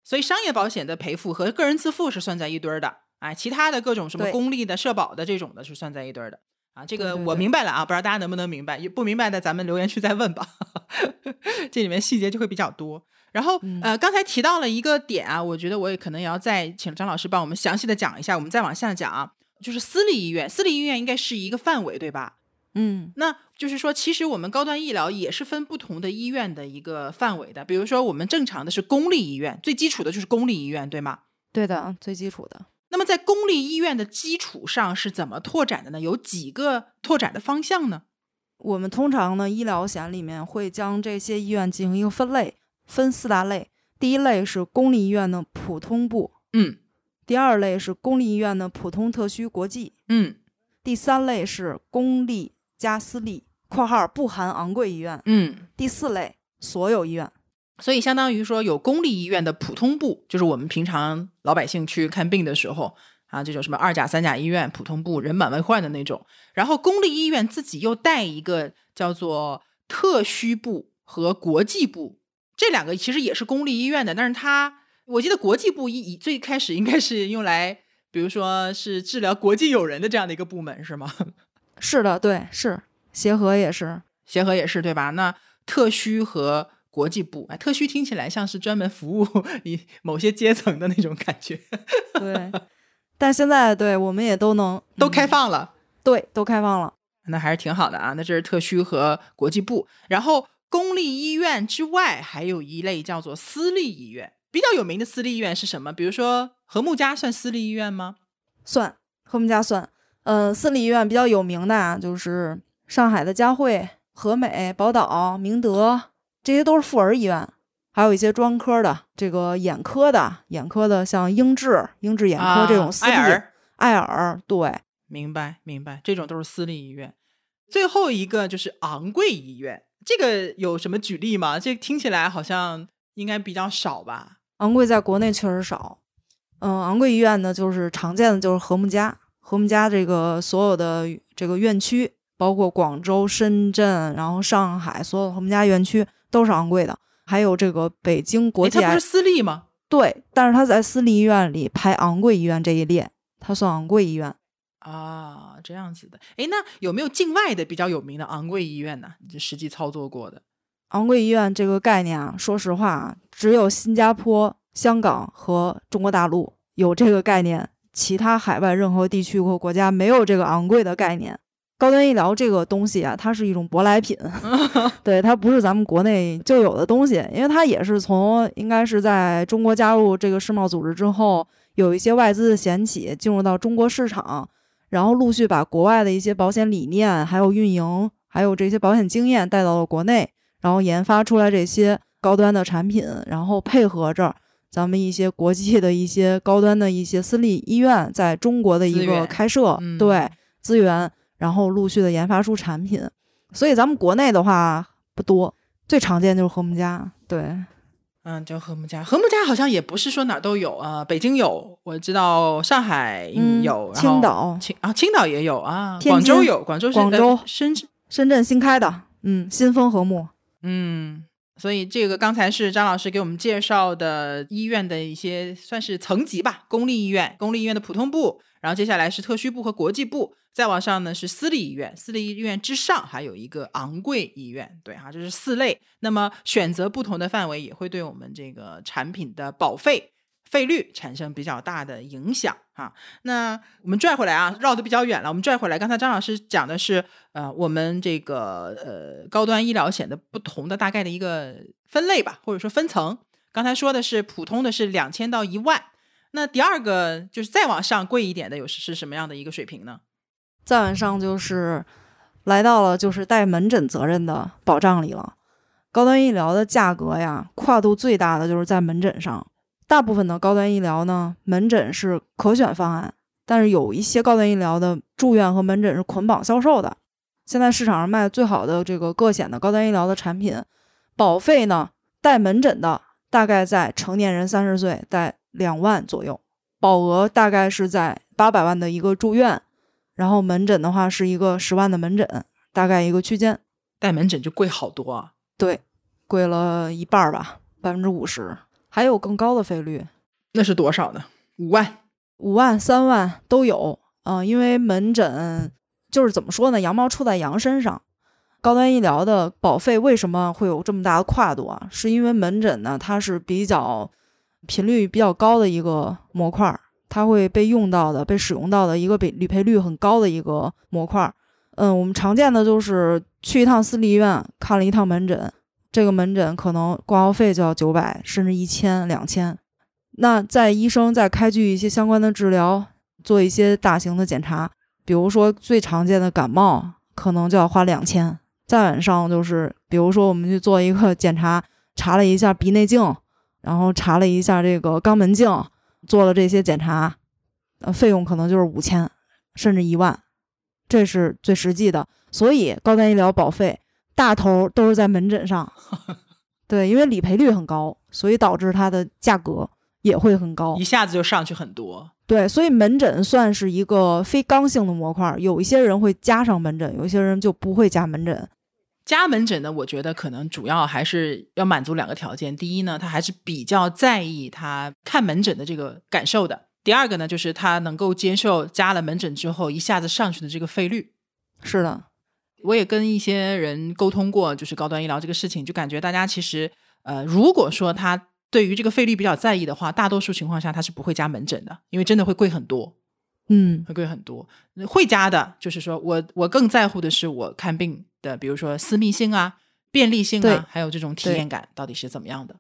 所以商业保险的赔付和个人自付是算在一堆儿的，哎，其他的各种什么公立的、社保的这种的是算在一堆儿的。啊，这个我明白了啊，不知道大家能不能明白？不明白的咱们留言区再问吧，[laughs] 这里面细节就会比较多。然后嗯呃，刚才提到了一个点啊，我觉得我也可能也要再请张老师帮我们详细的讲一下，我们再往下讲啊，就是私立医院，私立医院应该是一个范围对吧？嗯，那就是说，其实我们高端医疗也是分不同的医院的一个范围的。比如说，我们正常的是公立医院，最基础的就是公立医院，对吗？对的，最基础的。那么在公立医院的基础上是怎么拓展的呢？有几个拓展的方向呢？我们通常呢，医疗险里面会将这些医院进行一个分类，分四大类。第一类是公立医院的普通部，嗯第二类是公立医院的普通特需国际，嗯第三类是公立加私立（括号不含昂贵医院），嗯，第四类所有医院。所以相当于说有公立医院的普通部，就是我们平常老百姓去看病的时候啊，这种什么二甲、三甲医院普通部人满为患的那种。然后公立医院自己又带一个叫做特需部和国际部，这两个其实也是公立医院的，但是它我记得国际部一以最开始应该是用来，比如说是治疗国际友人的这样的一个部门是吗？[laughs] 是的，对，是协和也是。协和也是对吧？那特需和国际部，哎，特需听起来像是专门服务 [laughs] 你某些阶层的那种感觉，对，但现在对我们也都能都开嗯放了，对，都开放了。那还是挺好的啊。那这是特需和国际部，然后公立医院之外还有一类叫做私立医院，比较有名的私立医院是什么？比如说和睦家算私立医院吗？算和睦家算。呃，私立医院比较有名的啊，就是上海的佳慧、和美、宝岛、明德，这些都是妇儿医院。还有一些专科的，这个眼科的，眼科的像英智、英智眼科这种私立，啊、爱尔，对，明白明白，这种都是私立医院。最后一个就是昂贵医院，这个有什么举例吗？这听起来好像应该比较少吧？昂贵在国内确实少。嗯，昂贵医院呢，就是常见的就是和睦家，和睦家这个所有的这个院区，包括广州、深圳，然后上海，所有和睦家院区都是昂贵的。还有这个北京国际它不是私立吗？对，但是它在私立医院里排昂贵医院这一列，它算昂贵医院。啊，这样子的。哎，那有没有境外的比较有名的昂贵医院呢？你这实际操作过的？昂贵医院这个概念啊，说实话啊，只有新加坡、香港和中国大陆有这个概念，其他海外任何地区或国家没有这个昂贵的概念。高端医疗这个东西啊，它是一种舶来品，[laughs] 对，它不是咱们国内就有的东西，因为它也是从应该是在中国加入这个世贸组织之后，有一些外资的险企进入到中国市场，然后陆续把国外的一些保险理念、还有运营、还有这些保险经验带到了国内，然后研发出来这些高端的产品，然后配合着咱们一些国际的一些高端的一些私立医院在中国的一个开设，嗯。对资源，然后陆续的研发出产品。所以咱们国内的话不多，最常见就是和睦家，对，嗯，叫和睦家。和睦家好像也不是说哪儿都有啊、北京有，我知道上海嗯有，青岛青啊青岛也有啊，广州有，广州是呃广州深圳，深圳新开的，嗯，新丰和睦，嗯。所以这个刚才是张老师给我们介绍的医院的一些算是层级吧，公立医院、公立医院的普通部，然后接下来是特需部和国际部，再往上呢是私立医院，私立医院之上还有一个昂贵医院，对哈，这是四类。那么选择不同的范围，也会对我们这个产品的保费费率产生比较大的影响哈。那我们拽回来啊，绕的比较远了。我们拽回来，刚才张老师讲的是呃，我们这个呃高端医疗险的不同的大概的一个分类吧，或者说分层。刚才说的是普通的是两千到一万，那第二个就是再往上贵一点的，有是什么样的一个水平呢？再往上就是来到了就是带门诊责任的保障里了。高端医疗的价格呀，跨度最大的就是在门诊上。大部分的高端医疗呢，门诊是可选方案，但是有一些高端医疗的住院和门诊是捆绑销售的。现在市场上卖的最好的这个个险的高端医疗的产品，保费呢带门诊的大概在成年人三十岁在两万左右，保额大概是在八百万的一个住院，然后门诊的话是一个十万的门诊，大概一个区间。带门诊就贵好多啊。对，贵了一半吧，百分之五十，还有更高的费率，那是多少呢？五万、五万、三万都有。嗯，因为门诊就是怎么说呢，羊毛出在羊身上。高端医疗的保费为什么会有这么大的跨度啊？是因为门诊呢，它是比较频率比较高的一个模块，它会被用到的、被使用到的一个比理赔率很高的一个模块。嗯，我们常见的就是去一趟私立医院看了一趟门诊，这个门诊可能挂号费就要九百，甚至一千、两千。那在医生在开具一些相关的治疗，做一些大型的检查，比如说最常见的感冒，可能就要花两千。再往上就是，比如说我们去做一个检查，查了一下鼻内镜，然后查了一下这个肛门镜，做了这些检查，呃，费用可能就是五千，甚至一万。这是最实际的，所以高端医疗保费大头都是在门诊上，[laughs] 对，因为理赔率很高，所以导致它的价格也会很高，一下子就上去很多。对，所以门诊算是一个非刚性的模块，有一些人会加上门诊，有一些人就不会加门诊。加门诊呢，我觉得可能主要还是要满足两个条件，第一呢，他还是比较在意他看门诊的这个感受的。第二个呢，就是他能够接受加了门诊之后一下子上去的这个费率。是的，我也跟一些人沟通过，就是高端医疗这个事情，就感觉大家其实，呃，如果说他对于这个费率比较在意的话，大多数情况下他是不会加门诊的，因为真的会贵很多。嗯，会贵很多。会加的，就是说我我更在乎的是我看病的，比如说私密性啊、便利性啊，还有这种体验感到底是怎么样的。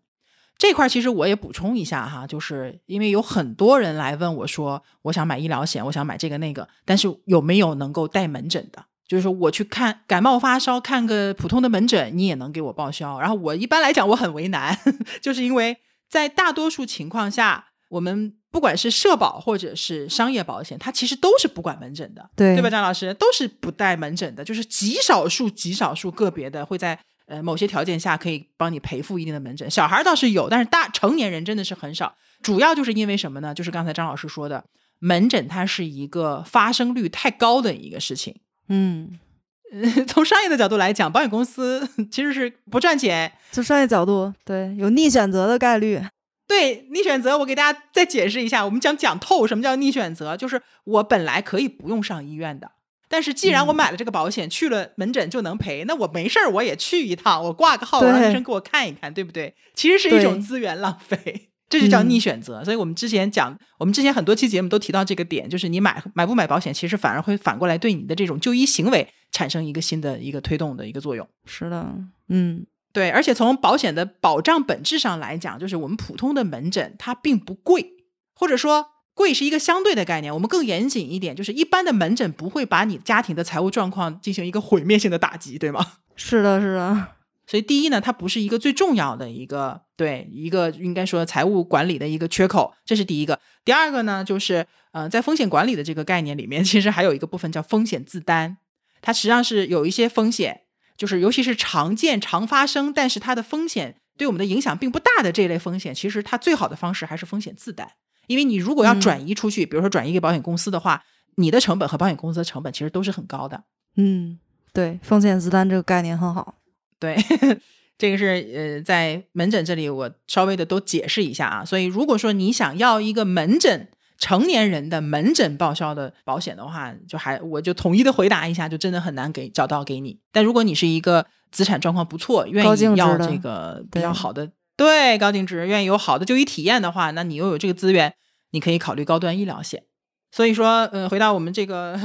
这块其实我也补充一下哈，就是因为有很多人来问我说，我想买医疗险，我想买这个那个，但是有没有能够带门诊的？就是说我去看感冒发烧，看个普通的门诊，你也能给我报销。然后我一般来讲我很为难，[laughs] 就是因为在大多数情况下，我们不管是社保或者是商业保险，它其实都是不管门诊的，对对吧？张老师都是不带门诊的，就是极少数极少数个别的会在。呃，某些条件下可以帮你赔付一定的门诊，小孩倒是有，但是大成年人真的是很少。主要就是因为什么呢？就是刚才张老师说的，门诊它是一个发生率太高的一个事情。嗯，[laughs] 从商业的角度来讲，保险公司其实是不赚钱。从商业角度，对，有逆选择的概率。对，逆选择，我给大家再解释一下，我们讲讲透什么叫逆选择，就是我本来可以不用上医院的。但是既然我买了这个保险，去了门诊就能赔，那我没事儿我也去一趟，我挂个号，让医生给我看一看，对不对？其实是一种资源浪费，这就叫逆选择。所以我们之前讲，我们之前很多期节目都提到这个点，就是你买买不买保险，其实反而会反过来对你的这种就医行为产生一个新的一个推动的一个作用。是的，嗯，对。而且从保险的保障本质上来讲，就是我们普通的门诊它并不贵，或者说。贵是一个相对的概念，我们更严谨一点，就是一般的门诊不会把你家庭的财务状况进行一个毁灭性的打击，对吗？[laughs] 是的，是的。所以第一呢，它不是一个最重要的一个，对一个应该说财务管理的一个缺口，这是第一个。第二个呢，就是呃，在风险管理的这个概念里面，其实还有一个部分叫风险自担，它实际上是有一些风险，就是尤其是常见、常发生，但是它的风险对我们的影响并不大的这类风险，其实它最好的方式还是风险自担。因为你如果要转移出去，比如说转移给保险公司的话，你的成本和保险公司的成本其实都是很高的。嗯，对，风险自担这个概念很好。对，[laughs] 这个是呃，在门诊这里我稍微的都解释一下啊。所以如果说你想要一个门诊成年人的门诊报销的保险的话，就还我就统一的回答一下，就真的很难给找到给你。但如果你是一个资产状况不错，愿意要这个比较好的。对高净值，愿意有好的就医体验的话，那你又有这个资源，你可以考虑高端医疗险。所以说，呃，回到我们这个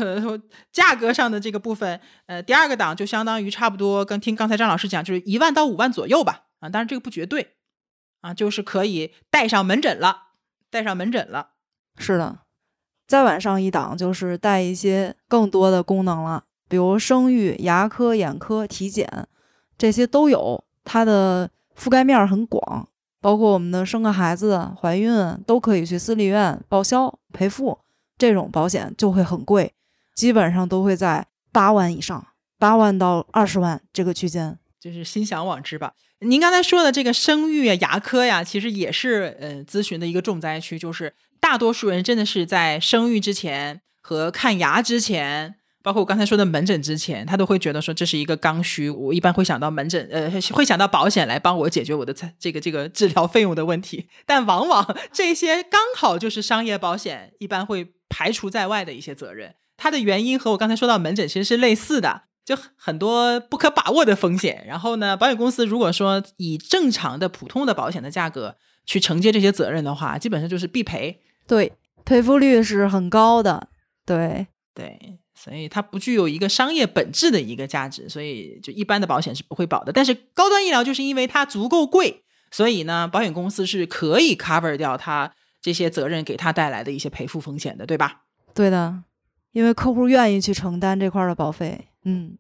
价格上的这个部分，呃，第二个档就相当于差不多跟听刚才张老师讲，就是一万到五万左右吧。啊，当然这个不绝对。啊，就是可以带上门诊了，带上门诊了。是的，再往上一档就是带一些更多的功能了，比如生育、牙科、眼科、体检，这些都有，它的覆盖面很广，包括我们的生个孩子、怀孕都可以去私立院报销赔付，这种保险就会很贵，基本上都会在八万以上，八万到二十万这个区间。就是心想往之吧。您刚才说的这个生育啊、牙科呀，其实也是呃咨询的一个重灾区。就是大多数人真的是在生育之前和看牙之前，包括我刚才说的门诊之前，他都会觉得说这是一个刚需。我一般会想到门诊，呃，会想到保险来帮我解决我的这个这个治疗费用的问题。但往往这些刚好就是商业保险一般会排除在外的一些责任。它的原因和我刚才说到门诊其实是类似的。就很多不可把握的风险，然后呢，保险公司如果说以正常的普通的保险的价格去承接这些责任的话，基本上就是必赔。对，赔付率是很高的。对对，所以它不具有一个商业本质的一个价值，所以就一般的保险是不会保的。但是高端医疗就是因为它足够贵，所以呢，保险公司是可以 cover 掉它这些责任给它带来的一些赔付风险的，对吧？对的，因为客户愿意去承担这块的保费。嗯，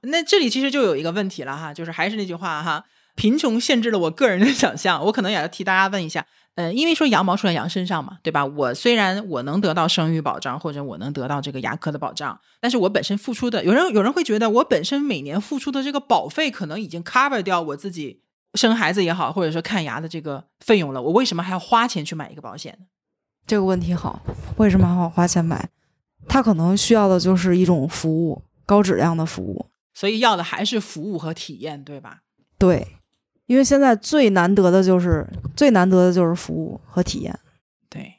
那这里其实就有一个问题了哈，就是还是那句话哈，贫穷限制了我个人的想象。我可能也要替大家问一下，嗯，因为说羊毛出在羊身上嘛，对吧？我虽然我能得到生育保障，或者我能得到这个牙科的保障，但是我本身付出的，有人有人会觉得我本身每年付出的这个保费可能已经 cover 掉我自己生孩子也好，或者说看牙的这个费用了，我为什么还要花钱去买一个保险呢？这个问题好，为什么还要花钱买？他可能需要的就是一种服务。高质量的服务，所以要的还是服务和体验，对吧？对，因为现在最难得的就是最难得的就是服务和体验。对，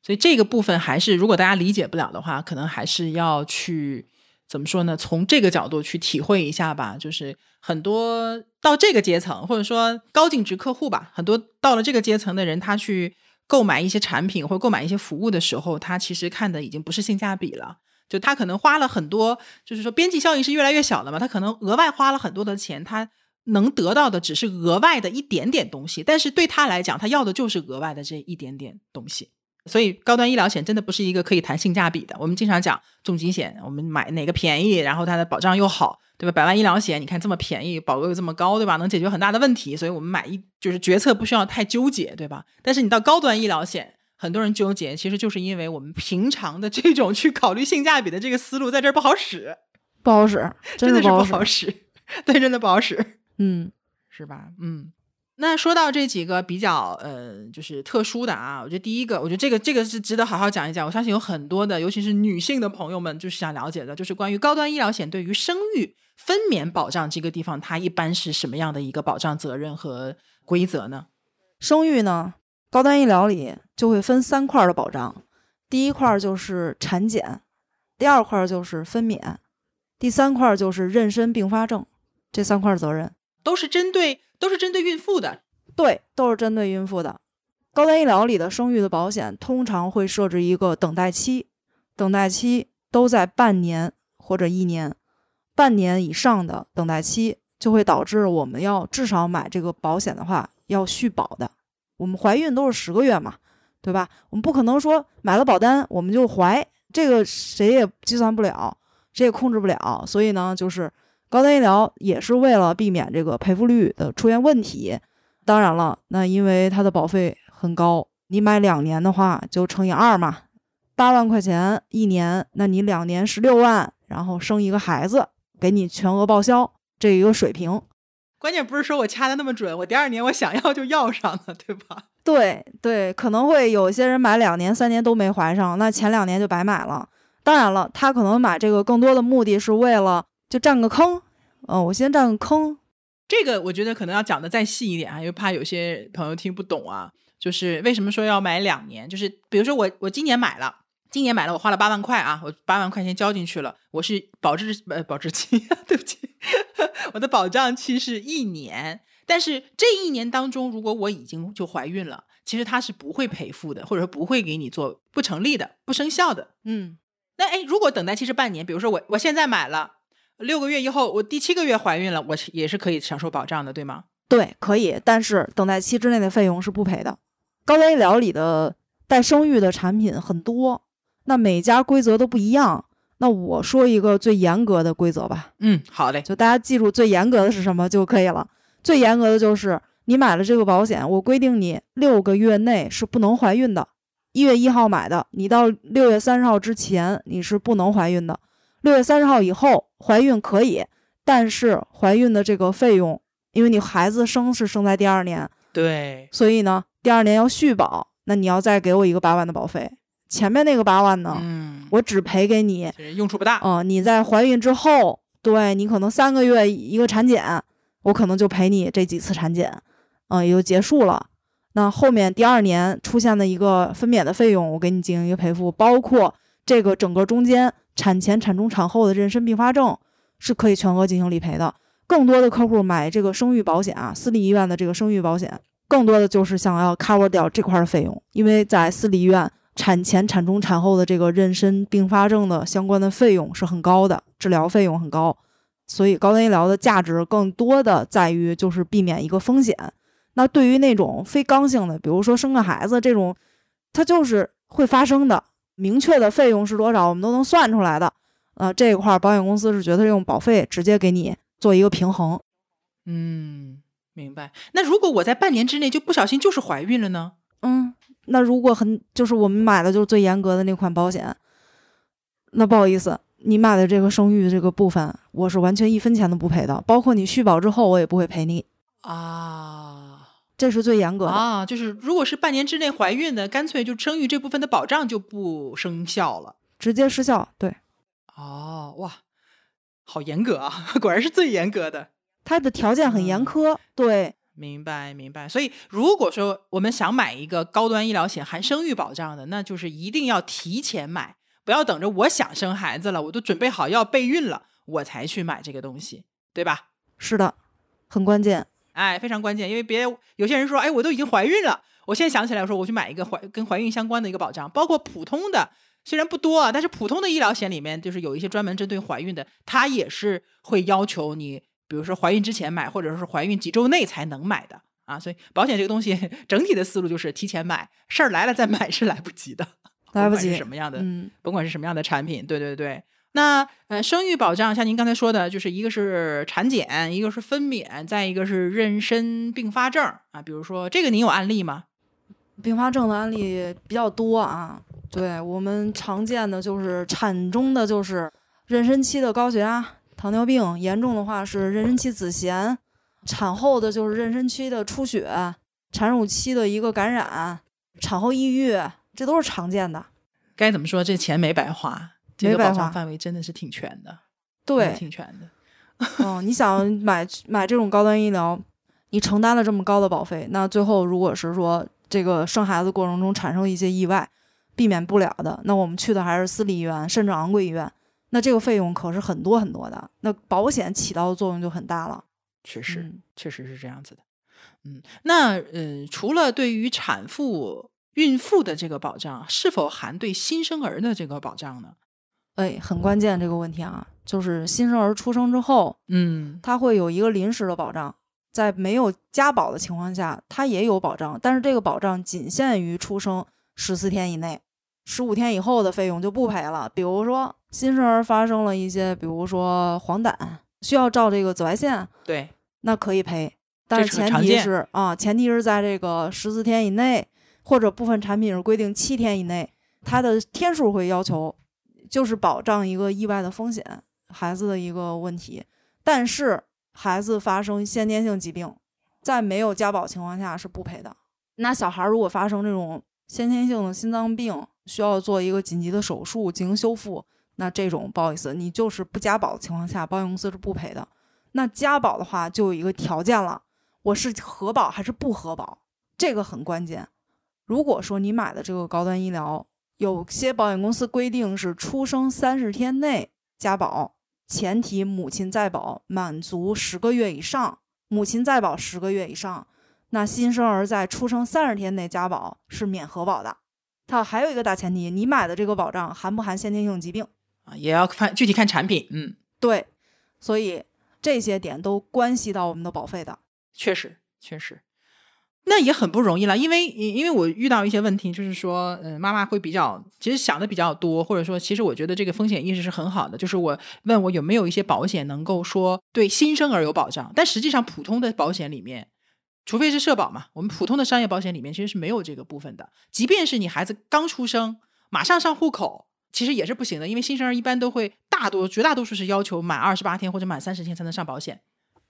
所以这个部分还是，如果大家理解不了的话，可能还是要去怎么说呢？从这个角度去体会一下吧。就是很多到这个阶层，或者说高净值客户吧，很多到了这个阶层的人，他去购买一些产品或购买一些服务的时候，他其实看的已经不是性价比了。就他可能花了很多，就是说边际效应是越来越小的嘛。他可能额外花了很多的钱，他能得到的只是额外的一点点东西。但是对他来讲，他要的就是额外的这一点点东西。所以高端医疗险真的不是一个可以谈性价比的。我们经常讲重疾险，我们买哪个便宜，然后它的保障又好，对吧？百万医疗险，你看这么便宜，保额又这么高，对吧？能解决很大的问题，所以我们买一就是决策不需要太纠结，对吧？但是你到高端医疗险。很多人纠结，其实就是因为我们平常的这种去考虑性价比的这个思路在这儿不好使，不好使，真的是不好使，对，真的不好使，嗯，是吧？嗯，那说到这几个比较呃，就是特殊的啊，我觉得第一个，我觉得这个这个是值得好好讲一讲。我相信有很多的，尤其是女性的朋友们，就是想了解的，就是关于高端医疗险对于生育分娩保障这个地方，它一般是什么样的一个保障责任和规则呢？生育呢？高端医疗里就会分三块的保障，第一块就是产检，第二块就是分娩，第三块就是妊娠并发症。这三块责任都是针对都是针对孕妇的，对，都是针对孕妇的。高端医疗里的生育的保险通常会设置一个等待期，等待期都在半年或者一年，半年以上的等待期就会导致我们要至少买这个保险的话要续保的。我们怀孕都是十个月嘛，对吧？我们不可能说买了保单我们就怀，这个谁也计算不了，谁也控制不了。所以呢，就是高端医疗也是为了避免这个赔付率的出现问题。当然了，那因为它的保费很高，你买两年的话就乘以二嘛，八万块钱一年，那你两年十六万，然后生一个孩子，给你全额报销这一个水平。关键不是说我掐的那么准，我第二年我想要就要上了，对吧？对对，可能会有些人买两年、三年都没怀上，那前两年就白买了。当然了，他可能买这个更多的目的是为了就占个坑，嗯，我先占个坑。这个我觉得可能要讲的再细一点啊，因为怕有些朋友听不懂啊。就是为什么说要买两年？就是比如说我我今年买了。今年买了，我花了八万块啊，我八万块钱交进去了，我是保质呃保质期，[laughs] 对不起，[laughs] 我的保障期是一年，但是这一年当中，如果我已经就怀孕了，其实它是不会赔付的，或者说不会给你做不成立的、不生效的。嗯，那哎，如果等待期是半年，比如说我我现在买了六个月以后，我第七个月怀孕了，我也是可以享受保障的，对吗？对，可以，但是等待期之内的费用是不赔的。高端医疗里的带生育的产品很多，那每家规则都不一样。那我说一个最严格的规则吧，嗯，好嘞，就大家记住最严格的是什么就可以了。最严格的就是你买了这个保险，我规定你六个月内是不能怀孕的。一月一号买的，你到六月三十号之前你是不能怀孕的。六月三十号以后怀孕可以，但是怀孕的这个费用，因为你孩子生是生在第二年，对，所以呢，第二年要续保，那你要再给我一个八万的保费。前面那个八万呢，嗯，我只赔给你，用处不大，嗯、你在怀孕之后，对你可能三个月一个产检，我可能就赔你这几次产检，嗯、也就结束了。那后面第二年出现的一个分娩的费用，我给你进行一个赔付，包括这个整个中间产前、产中、产后的妊娠并发症是可以全额进行理赔的。更多的客户买这个生育保险啊，私立医院的这个生育保险，更多的就是想要 cover 掉这块的费用，因为在私立医院产前、产中、产后的这个妊娠并发症的相关的费用是很高的，治疗费用很高，所以高端医疗的价值更多的在于就是避免一个风险。那对于那种非刚性的，比如说生个孩子这种，它就是会发生的，明确的费用是多少，我们都能算出来的。呃，这一块儿保险公司是觉得用保费直接给你做一个平衡。嗯，明白。那如果我在半年之内就不小心就是怀孕了呢？嗯，那如果很就是我们买的就是最严格的那款保险，那不好意思，你买的这个生育这个部分，我是完全一分钱都不赔的，包括你续保之后，我也不会赔你，啊这是最严格的。啊，就是如果是半年之内怀孕的，干脆就生育这部分的保障就不生效了。直接失效。对，哦，哇，好严格啊！[laughs] 果然是最严格的。它的条件很严嗯苛。对，明白，明白。所以，如果说我们想买一个高端医疗险含生育保障的，那就是一定要提前买，不要等着我想生孩子了，我都准备好要备孕了，我才去买这个东西，对吧？是的，很关键。哎，非常关键，因为别有些人说，哎，我都已经怀孕了，我现在想起来说，我去买一个怀跟怀孕相关的一个保障，包括普通的，虽然不多啊，但是普通的医疗险里面就是有一些专门针对怀孕的，它也是会要求你，比如说怀孕之前买，或者是怀孕几周内才能买的啊。所以保险这个东西 [laughs] 整体的思路就是提前买，事儿来了再买是来不及的，来不及什么样的，嗯，甭管是什么样的产品，对对对。那呃，生育保障像您刚才说的，就是一个是产检，一个是分娩，再一个是妊娠并发症啊。比如说这个，您有案例吗？并发症的案例比较多啊。对我们常见的就是产中的就是妊娠期的高血压、糖尿病，严重的话是妊娠期子痫；产后的就是妊娠期的出血、产乳期的一个感染、产后抑郁，这都是常见的。该怎么说？这钱没白花，这个保障范围真的是挺全的，对，挺全的。嗯，你想 [laughs] 买买这种高端医疗，你承担了这么高的保费，那最后如果是说这个生孩子过程中产生一些意外，避免不了的，那我们去的还是私立医院，甚至昂贵医院，那这个费用可是很多很多的，那保险起到的作用就很大了。确实，嗯确实是这样子的。嗯，那呃，除了对于产妇、孕妇的这个保障，是否含对新生儿的这个保障呢？哎，很关键这个问题啊，就是新生儿出生之后，嗯，他会有一个临时的保障，在没有加保的情况下，他也有保障，但是这个保障仅限于出生十四天以内，十五天以后的费用就不赔了。比如说新生儿发生了一些，比如说黄疸，需要照这个紫外线，对，那可以赔，但是前提是啊，前提是在这个十四天以内，或者部分产品是规定七天以内，它的天数会要求，就是保障一个意外的风险，孩子的一个问题。但是孩子发生先天性疾病，在没有加保情况下是不赔的。那小孩如果发生这种先天性的心脏病，需要做一个紧急的手术进行修复，那这种不好意思，你就是不加保的情况下，保险公司是不赔的。那加保的话，就有一个条件了，我是核保还是不核保，这个很关键。如果说你买的这个高端医疗，有些保险公司规定是出生三十天内加保，前提母亲在保满足十个月以上，母亲在保十个月以上，那新生儿在出生三十天内加保是免核保的。它还有一个大前提，你买的这个保障含不含先天性疾病？啊，也要看具体看产品。嗯，对，所以这些点都关系到我们的保费的。确实确实。那也很不容易了，因为因为我遇到一些问题，就是说，嗯，妈妈会比较，其实想的比较多，或者说，其实我觉得这个风险意识是很好的。就是我问我有没有一些保险能够说对新生儿有保障，但实际上普通的保险里面，除非是社保嘛，我们普通的商业保险里面其实是没有这个部分的。即便是你孩子刚出生，马上上户口，其实也是不行的，因为新生儿一般都会大多绝大多数是要求满二十八天或者满三十天才能上保险。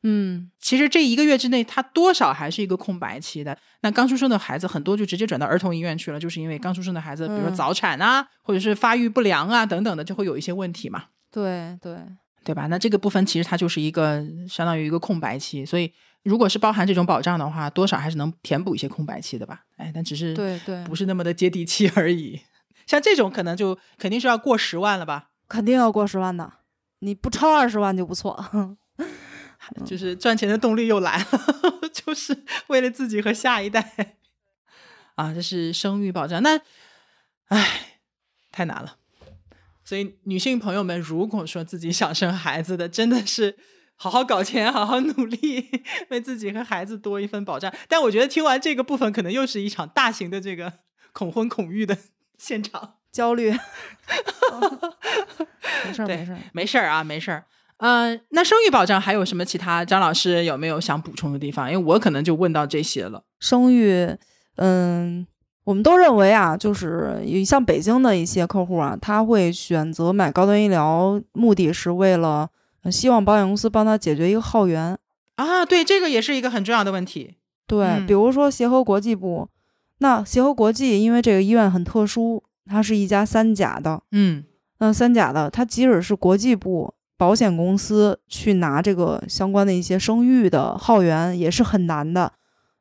嗯，其实这一个月之内，他多少还是一个空白期的。那刚出生的孩子很多就直接转到儿童医院去了，就是因为刚出生的孩子，比如说早产啊，或者是发育不良啊等等的，就会有一些问题嘛。对对对吧？那这个部分其实它就是一个相当于一个空白期，所以如果是包含这种保障的话，多少还是能填补一些空白期的吧。哎，但只是对对，不是那么的接地气而已。像这种可能就肯定是要过十万了吧？肯定要过十万的，你不超二十万就不错。就是赚钱的动力又来了，[laughs] 就是为了自己和下一代啊！这是生育保障，那唉，太难了。所以女性朋友们，如果说自己想生孩子的，真的是好好搞钱，好好努力，为自己和孩子多一份保障。但我觉得听完这个部分，可能又是一场大型的这个恐婚恐育的现场焦虑。[laughs] 没事儿，没事儿，没事儿啊，没事儿。嗯，那生育保障还有什么其他？张老师有没有想补充的地方？因为我可能就问到这些了。生育，嗯，我们都认为啊，就是像北京的一些客户啊，他会选择买高端医疗，目的是为了希望保险公司帮他解决一个耗源啊。对，这个也是一个很重要的问题。对，比如说协和国际部，那协和国际因为这个医院很特殊，它是一家三甲的，嗯，那三甲的，它即使是国际部。保险公司去拿这个相关的一些生育的号源也是很难的，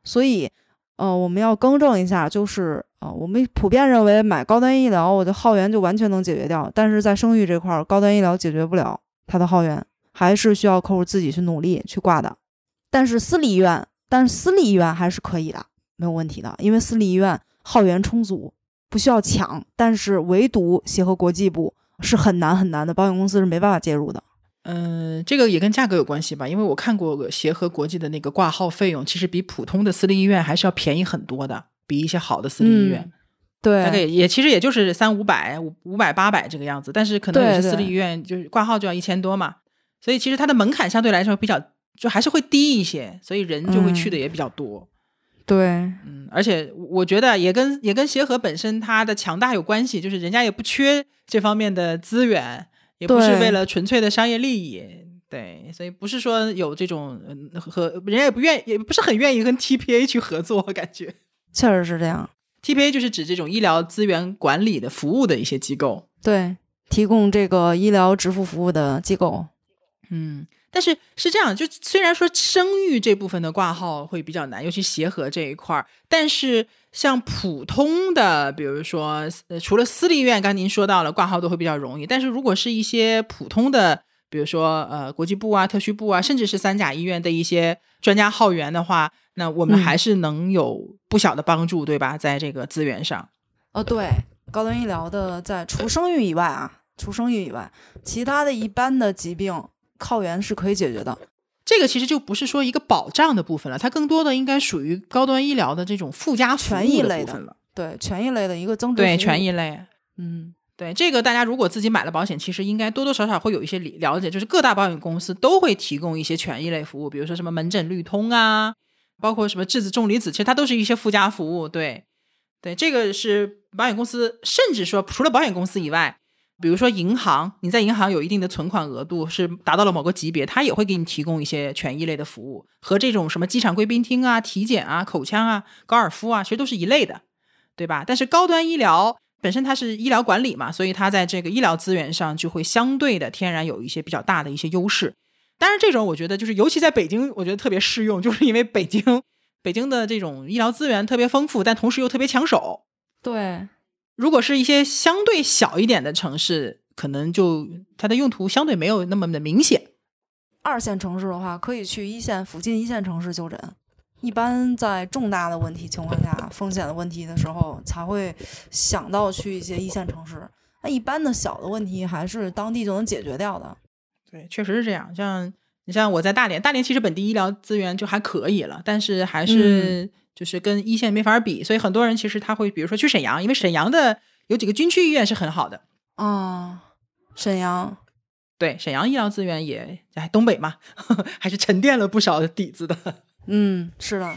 所以，呃，我们要更正一下，就是啊，我们普遍认为买高端医疗，我的号源就完全能解决掉，但是在生育这块儿，高端医疗解决不了它的号源，还是需要客户自己去努力去挂的。但是私立医院，但是私立医院还是可以的，没有问题的，因为私立医院号源充足，不需要抢。但是唯独协和国际部。是很难很难的，保险公司是没办法介入的。嗯，这个也跟价格有关系吧？因为我看过协和国际的那个挂号费用，其实比普通的私立医院还是要便宜很多的，比一些好的私立医院。对，大概也其实也就是三五百、五五百八百这个样子。但是可能有些私立医院就是挂号就要一千多嘛，所以其实它的门槛相对来说比较就还是会低一些，所以人就会去的也比较多。对，嗯，而且我觉得也跟也跟协和本身它的强大有关系，就是人家也不缺这方面的资源，也不是为了纯粹的商业利益，对，所以不是说有这种和人家也不愿也不是很愿意跟 TPA 去合作，感觉确实是这样。TPA 就是指这种医疗资源管理的服务的一些机构，对，提供这个医疗支付服务的机构，嗯。但是是这样，就虽然说生育这部分的挂号会比较难，尤其协和这一块儿，但是像普通的，比如说呃，除了私立医院，刚您说到了挂号都会比较容易。但是如果是一些普通的，比如说呃，国际部啊、特需部啊，甚至是三甲医院的一些专家号源的话，那我们还是能有不小的帮助，对吧？在这个资源上，哦，对，高端医疗的在除生育以外啊，除生育以外，其他的一般的疾病。靠源是可以解决的，这个其实就不是说一个保障的部分了，它更多的应该属于高端医疗的这种附加权益类的。对，权益类的一个增值。对，权益类。嗯，对，这个大家如果自己买了保险，其实应该多多少少会有一些了解，就是各大保险公司都会提供一些权益类服务，比如说什么门诊绿通啊，包括什么质子重离子，其实它都是一些附加服务。对，对，这个是保险公司，甚至说除了保险公司以外。比如说银行，你在银行有一定的存款额度，是达到了某个级别，它也会给你提供一些权益类的服务，和这种什么机场贵宾厅啊、体检啊、口腔啊、高尔夫啊，其实都是一类的，对吧？但是高端医疗本身它是医疗管理嘛，所以它在这个医疗资源上就会相对的天然有一些比较大的一些优势。当然，这种我觉得就是尤其在北京，我觉得特别适用，就是因为北京北京的这种医疗资源特别丰富，但同时又特别抢手。对。如果是一些相对小一点的城市，可能就它的用途相对没有那么的明显。二线城市的话，可以去一线附近一线城市就诊。一般在重大的问题情况下、风险的问题的时候，才会想到去一些一线城市。那一般的小的问题，还是当地就能解决掉的。对，确实是这样。像你像我在大连，大连其实本地医疗资源就还可以了，但是还是就是跟一线没法比，所以很多人其实他会比如说去沈阳，因为沈阳的有几个军区医院是很好的。啊，沈阳，对，沈阳医疗资源也哎，东北嘛呵呵，[laughs] 还是沉淀了不少底子的。嗯，是的，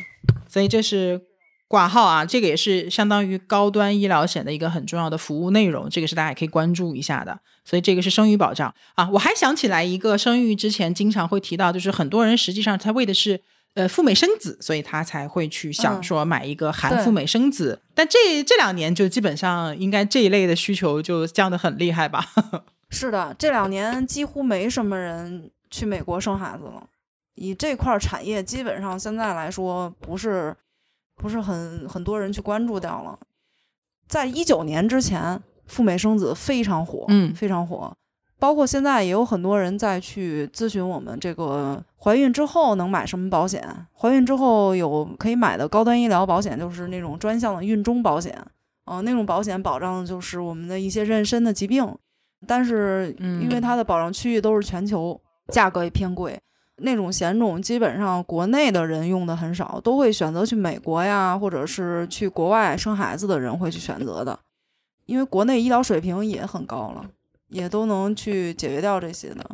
所以这是挂号啊，这个也是相当于高端医疗险的一个很重要的服务内容，这个是大家也可以关注一下的。所以这个是生育保障啊，我还想起来一个生育之前经常会提到，就是很多人实际上他为的是呃赴美生子，所以他才会去想嗯说买一个含对赴美生子。但这这两年就基本上应该这一类的需求就降得很厉害吧？[laughs] 是的，这两年几乎没什么人去美国生孩子了。以这块儿产业，基本上现在来说，不是不是很很多人去关注掉了。在一九年之前，赴美生子非常火，嗯非常火。包括现在也有很多人在去咨询我们这个怀孕之后能买什么保险。怀孕之后有可以买的高端医疗保险，就是那种专项的孕中保险。呃，那种保险保障的就是我们的一些妊娠的疾病，但是因为嗯它的保障区域都是全球，价格也偏贵。那种险种基本上国内的人用的很少，都会选择去美国呀，或者是去国外生孩子的人会去选择的，因为国内医疗水平也很高了，也都能去解决掉这些的。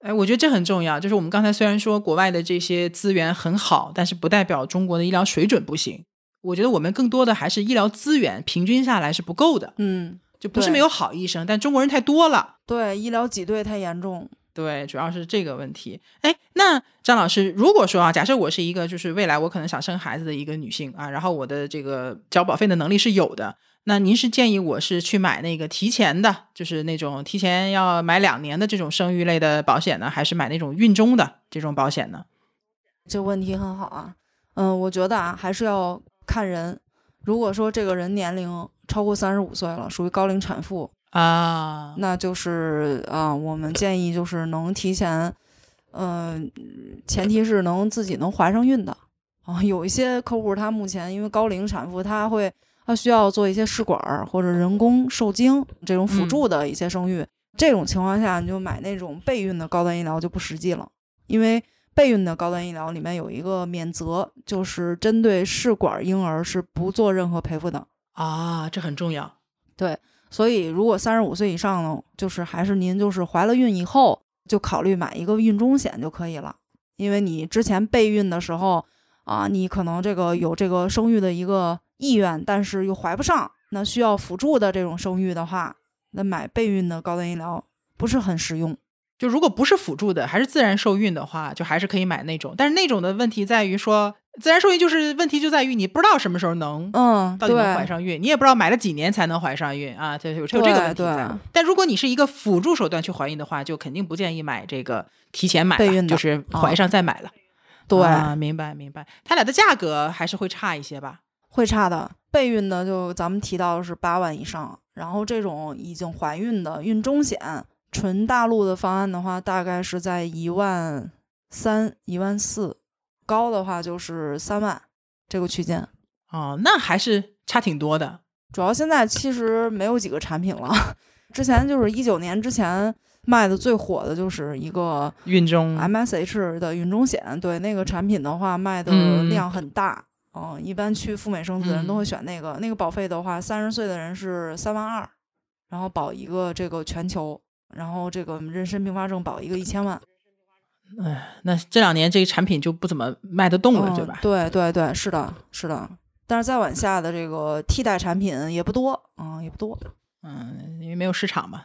哎，我觉得这很重要。就是我们刚才虽然说国外的这些资源很好，但是不代表中国的医疗水准不行。我觉得我们更多的还是医疗资源平均下来是不够的，嗯，就不是没有好医生，但中国人太多了。对，医疗挤兑太严重。对，主要是这个问题。哎，那张老师，如果说啊，假设我是一个就是未来我可能想生孩子的一个女性啊，然后我的这个交保费的能力是有的，那您是建议我是去买那个提前的，就是那种提前要买两年的这种生育类的保险呢，还是买那种孕中的这种保险呢？这问题很好啊。嗯，我觉得啊，还是要看人。如果说这个人年龄超过三十五岁了，属于高龄产妇，啊，那就是啊、我们建议就是能提前，嗯、前提是能自己能怀上孕的啊。有一些客户他目前因为高龄产妇，他会他需要做一些试管儿或者人工受精这种辅助的一些生育，这种情况下你就买那种备孕的高端医疗就不实际了，因为备孕的高端医疗里面有一个免责，就是针对试管婴儿是不做任何赔付的。啊，这很重要。对所以，如果三十五岁以上呢，就是还是您就是怀了孕以后，就考虑买一个孕中险就可以了。因为你之前备孕的时候啊，你可能这个有这个生育的一个意愿，但是又怀不上，那需要辅助的这种生育的话，那买备孕的高端医疗不是很实用。就如果不是辅助的，还是自然受孕的话，就还是可以买那种。但是那种的问题在于说，自然受孕就是问题就在于你不知道什么时候能嗯，到底能怀，上孕，你也不知道买了几年才能怀上孕啊，就有有这个问题对在。但如果你是一个辅助手段去怀孕的话，就肯定不建议买这个提前买了，备孕就是怀上再买了。对，啊，明白明白。它俩的价格还是会差一些吧？会差的。备孕的就咱们提到的是八万以上，然后这种已经怀孕的孕中险，纯大陆的方案的话，大概是在一万三、一万四，高的话就是三万这个区间。哦，那还是差挺多的。主要现在其实没有几个产品了，之前就是一九年之前卖的最火的就是一个孕中 MSH 的孕中险，对那个产品的话卖的嗯量很大。嗯，一般去赴美生子的人都会嗯选那个。那个保费的话，三十岁的人是三万二，然后保一个这个全球，然后这个妊娠并发症保一个一千万，哎，那这两年这个产品就不怎么卖得动了，嗯对吧？对对对，是的，是的。但是再往下的这个替代产品也不多，嗯，也不多。嗯，因为没有市场嘛，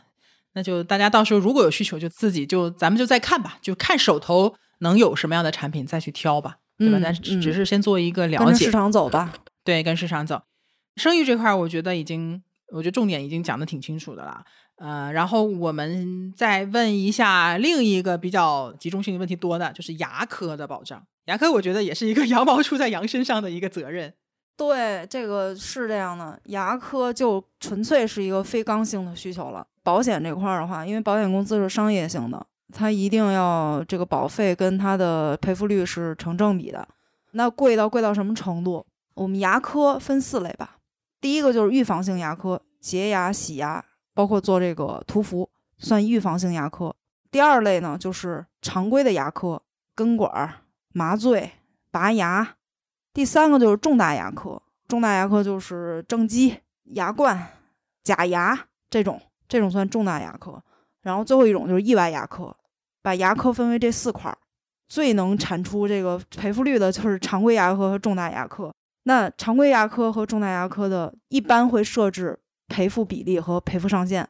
那就大家到时候如果有需求，就自己就咱们就再看吧，就看手头能有什么样的产品再去挑吧，对吧？只是先做一个了解跟市，场走吧。对，跟市场走。生育这块儿，我觉得已经，我觉得重点已经讲的挺清楚的了。呃，然后我们再问一下另一个比较集中性的问题多的，就是牙科的保障。牙科我觉得也是一个 [laughs] 羊毛出在羊身上的一个责任。对，这个是这样的，牙科就纯粹是一个非刚性的需求了。保险这块儿的话，因为保险公司是商业性的，它一定要这个保费跟它的赔付率是成正比的。那贵到贵到什么程度？我们牙科分四类吧。第一个就是预防性牙科，洁牙、洗牙，包括做这个涂氟，算预防性牙科。第二类呢，就是常规的牙科，根管、麻醉、拔牙。第三个就是重大牙科，重大牙科就是正畸、牙冠、假牙这种，这种算重大牙科。然后最后一种就是意外牙科，把牙科分为这四块儿，最能产出这个赔付率的就是常规牙科和重大牙科。那常规牙科和重大牙科的，一般会设置赔付比例和赔付上限。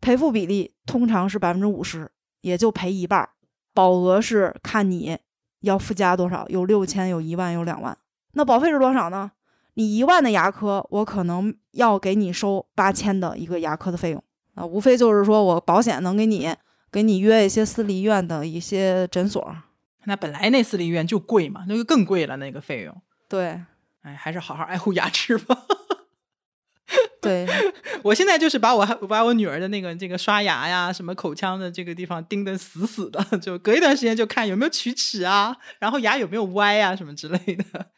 赔付比例通常是百分之五十，也就赔一半儿。保额是看你要附加多少，有六千，有一万，有两万。那保费是多少呢？你一万的牙科，我可能要给你收八千的一个牙科的费用啊，无非就是说我保险能给你给你约一些私立医院的一些诊所。那本来那私立医院就贵嘛，那就更贵了那个费用。对，哎，还是好好爱护牙齿吧。对，[laughs] 我现在就是把我把我女儿的那个这个刷牙呀，什么口腔的这个地方盯得死死的，就隔一段时间就看有没有龋齿啊，然后牙有没有歪啊，什么之类的。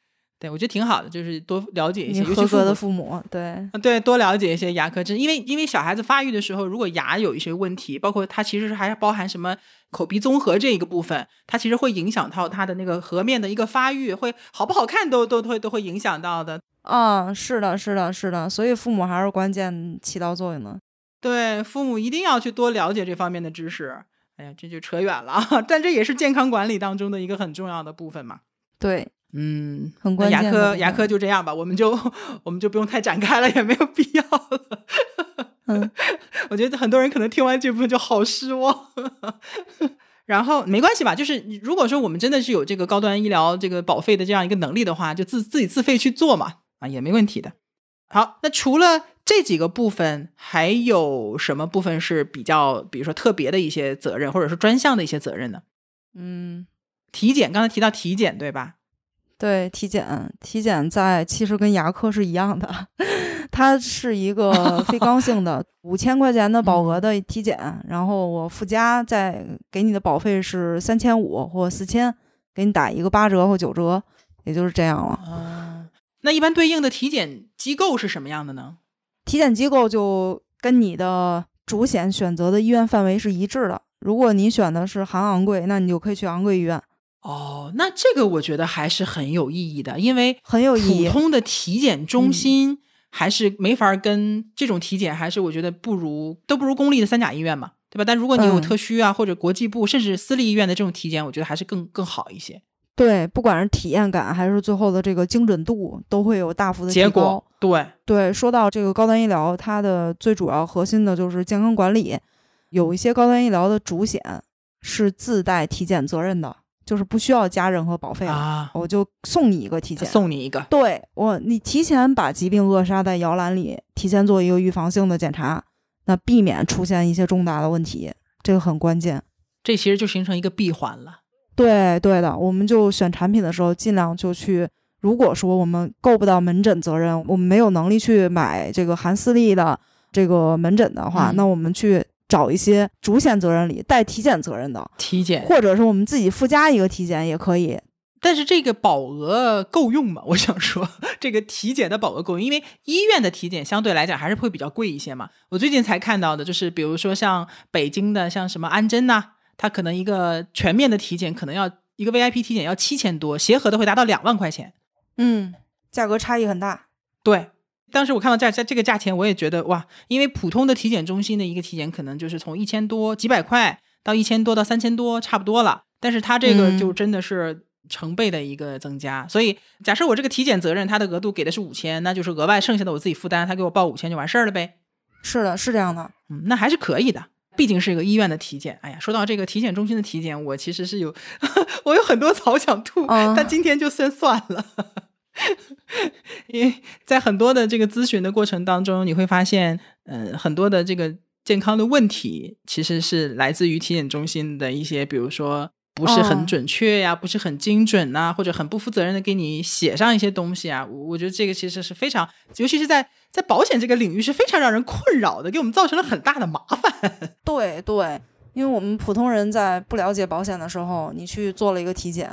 对，我觉得挺好的，就是多了解一些，合格的父母，对，对，多了解一些牙科知识，因为因为小孩子发育的时候，如果牙有一些问题，包括它其实还包含什么口鼻综合这一个部分，它其实会影响到它的那个颌面的一个发育，会好不好看都都会都会影响到的。嗯，是的，是的，是的，所以父母还是关键起到作用的。对，父母一定要去多了解这方面的知识。哎呀，这就扯远了，[laughs] 但这也是健康管理当中的一个很重要的部分嘛。对，嗯，很关键。牙科，牙科就这样吧，我们就我们就不用太展开了，也没有必要了。[laughs] 嗯，我觉得很多人可能听完这部分就好失望。然后没关系吧，就是如果说我们真的是有这个高端医疗这个保费的这样一个能力的话，就自自己自费去做嘛，啊也没问题的。好，那除了这几个部分，还有什么部分是比较，比如说特别的一些责任，或者是专项的一些责任呢？嗯，体检，刚才提到体检，对吧？对，体检，体检在其实跟牙科是一样的。[laughs] 它是一个 [laughs] 非刚性的五千块钱的保额的体检，然后我附加再给你的保费是三千五或四千，给你打一个八折或九折，也就是这样了。啊，那一般对应的体检机构是什么样的呢？体检机构就跟你的主险选择的医院范围是一致的。如果你选的是含昂贵，那你就可以去昂贵医院。哦，那这个我觉得还是很有意义的，因为很有意义。普通的体检中心。还是没法跟这种体检，还是我觉得不如都不如公立的三甲医院嘛，对吧？但如果你有特需啊，或者国际部，甚至私立医院的这种体检，我觉得还是更更好一些。对，不管是体验感还是最后的这个精准度，都会有大幅的结果。对对，说到这个高端医疗，它的最主要核心的就是健康管理，有一些高端医疗的主险是自带体检责任的。就是不需要加任何保费啊，我就送你一个体检，送你一个。对我，你提前把疾病扼杀在摇篮里，提前做一个预防性的检查，那避免出现一些重大的问题，这个很关键。这其实就形成一个闭环了。对对的，我们就选产品的时候，尽量就去。如果说我们够不到门诊责任，我们没有能力去买这个含私立的这个门诊的话，那我们去。找一些主险责任里带体检责任的体检，或者是我们自己附加一个体检也可以。但是这个保额够用吗？[laughs] 我想说，这个体检的保额够用，因为医院的体检相对来讲还是会比较贵一些嘛。我最近才看到的，就是比如说像北京的，像什么安贞呐，它可能一个全面的体检可能要一个 VIP 体检要七千多，协和的会达到两万块钱。嗯，价格差异很大。对。当时我看到价在这个价钱，我也觉得哇，因为普通的体检中心的一个体检可能就是从一千多几百块到一千多到三千多差不多了，但是它这个就真的是成倍的一个增加。所以假设我这个体检责任它的额度给的是五千，那就是额外剩下的我自己负担，他给我报五千就完事儿了呗。是的，是这样的，嗯，那还是可以的，毕竟是一个医院的体检。哎呀，说到这个体检中心的体检，我其实是有 [laughs] 我有很多 [laughs] 槽想吐，但今天就先算了。[laughs] 因为在很多的这个咨询的过程当中，你会发现，嗯，很多的这个健康的问题，其实是来自于体检中心的一些，比如说不是很准确呀，不是很精准呐，或者很不负责任的给你写上一些东西啊。我觉得这个其实是非常，尤其是在在保险这个领域是非常让人困扰的，给我们造成了很大的麻烦。对对，因为我们普通人在不了解保险的时候，你去做了一个体检。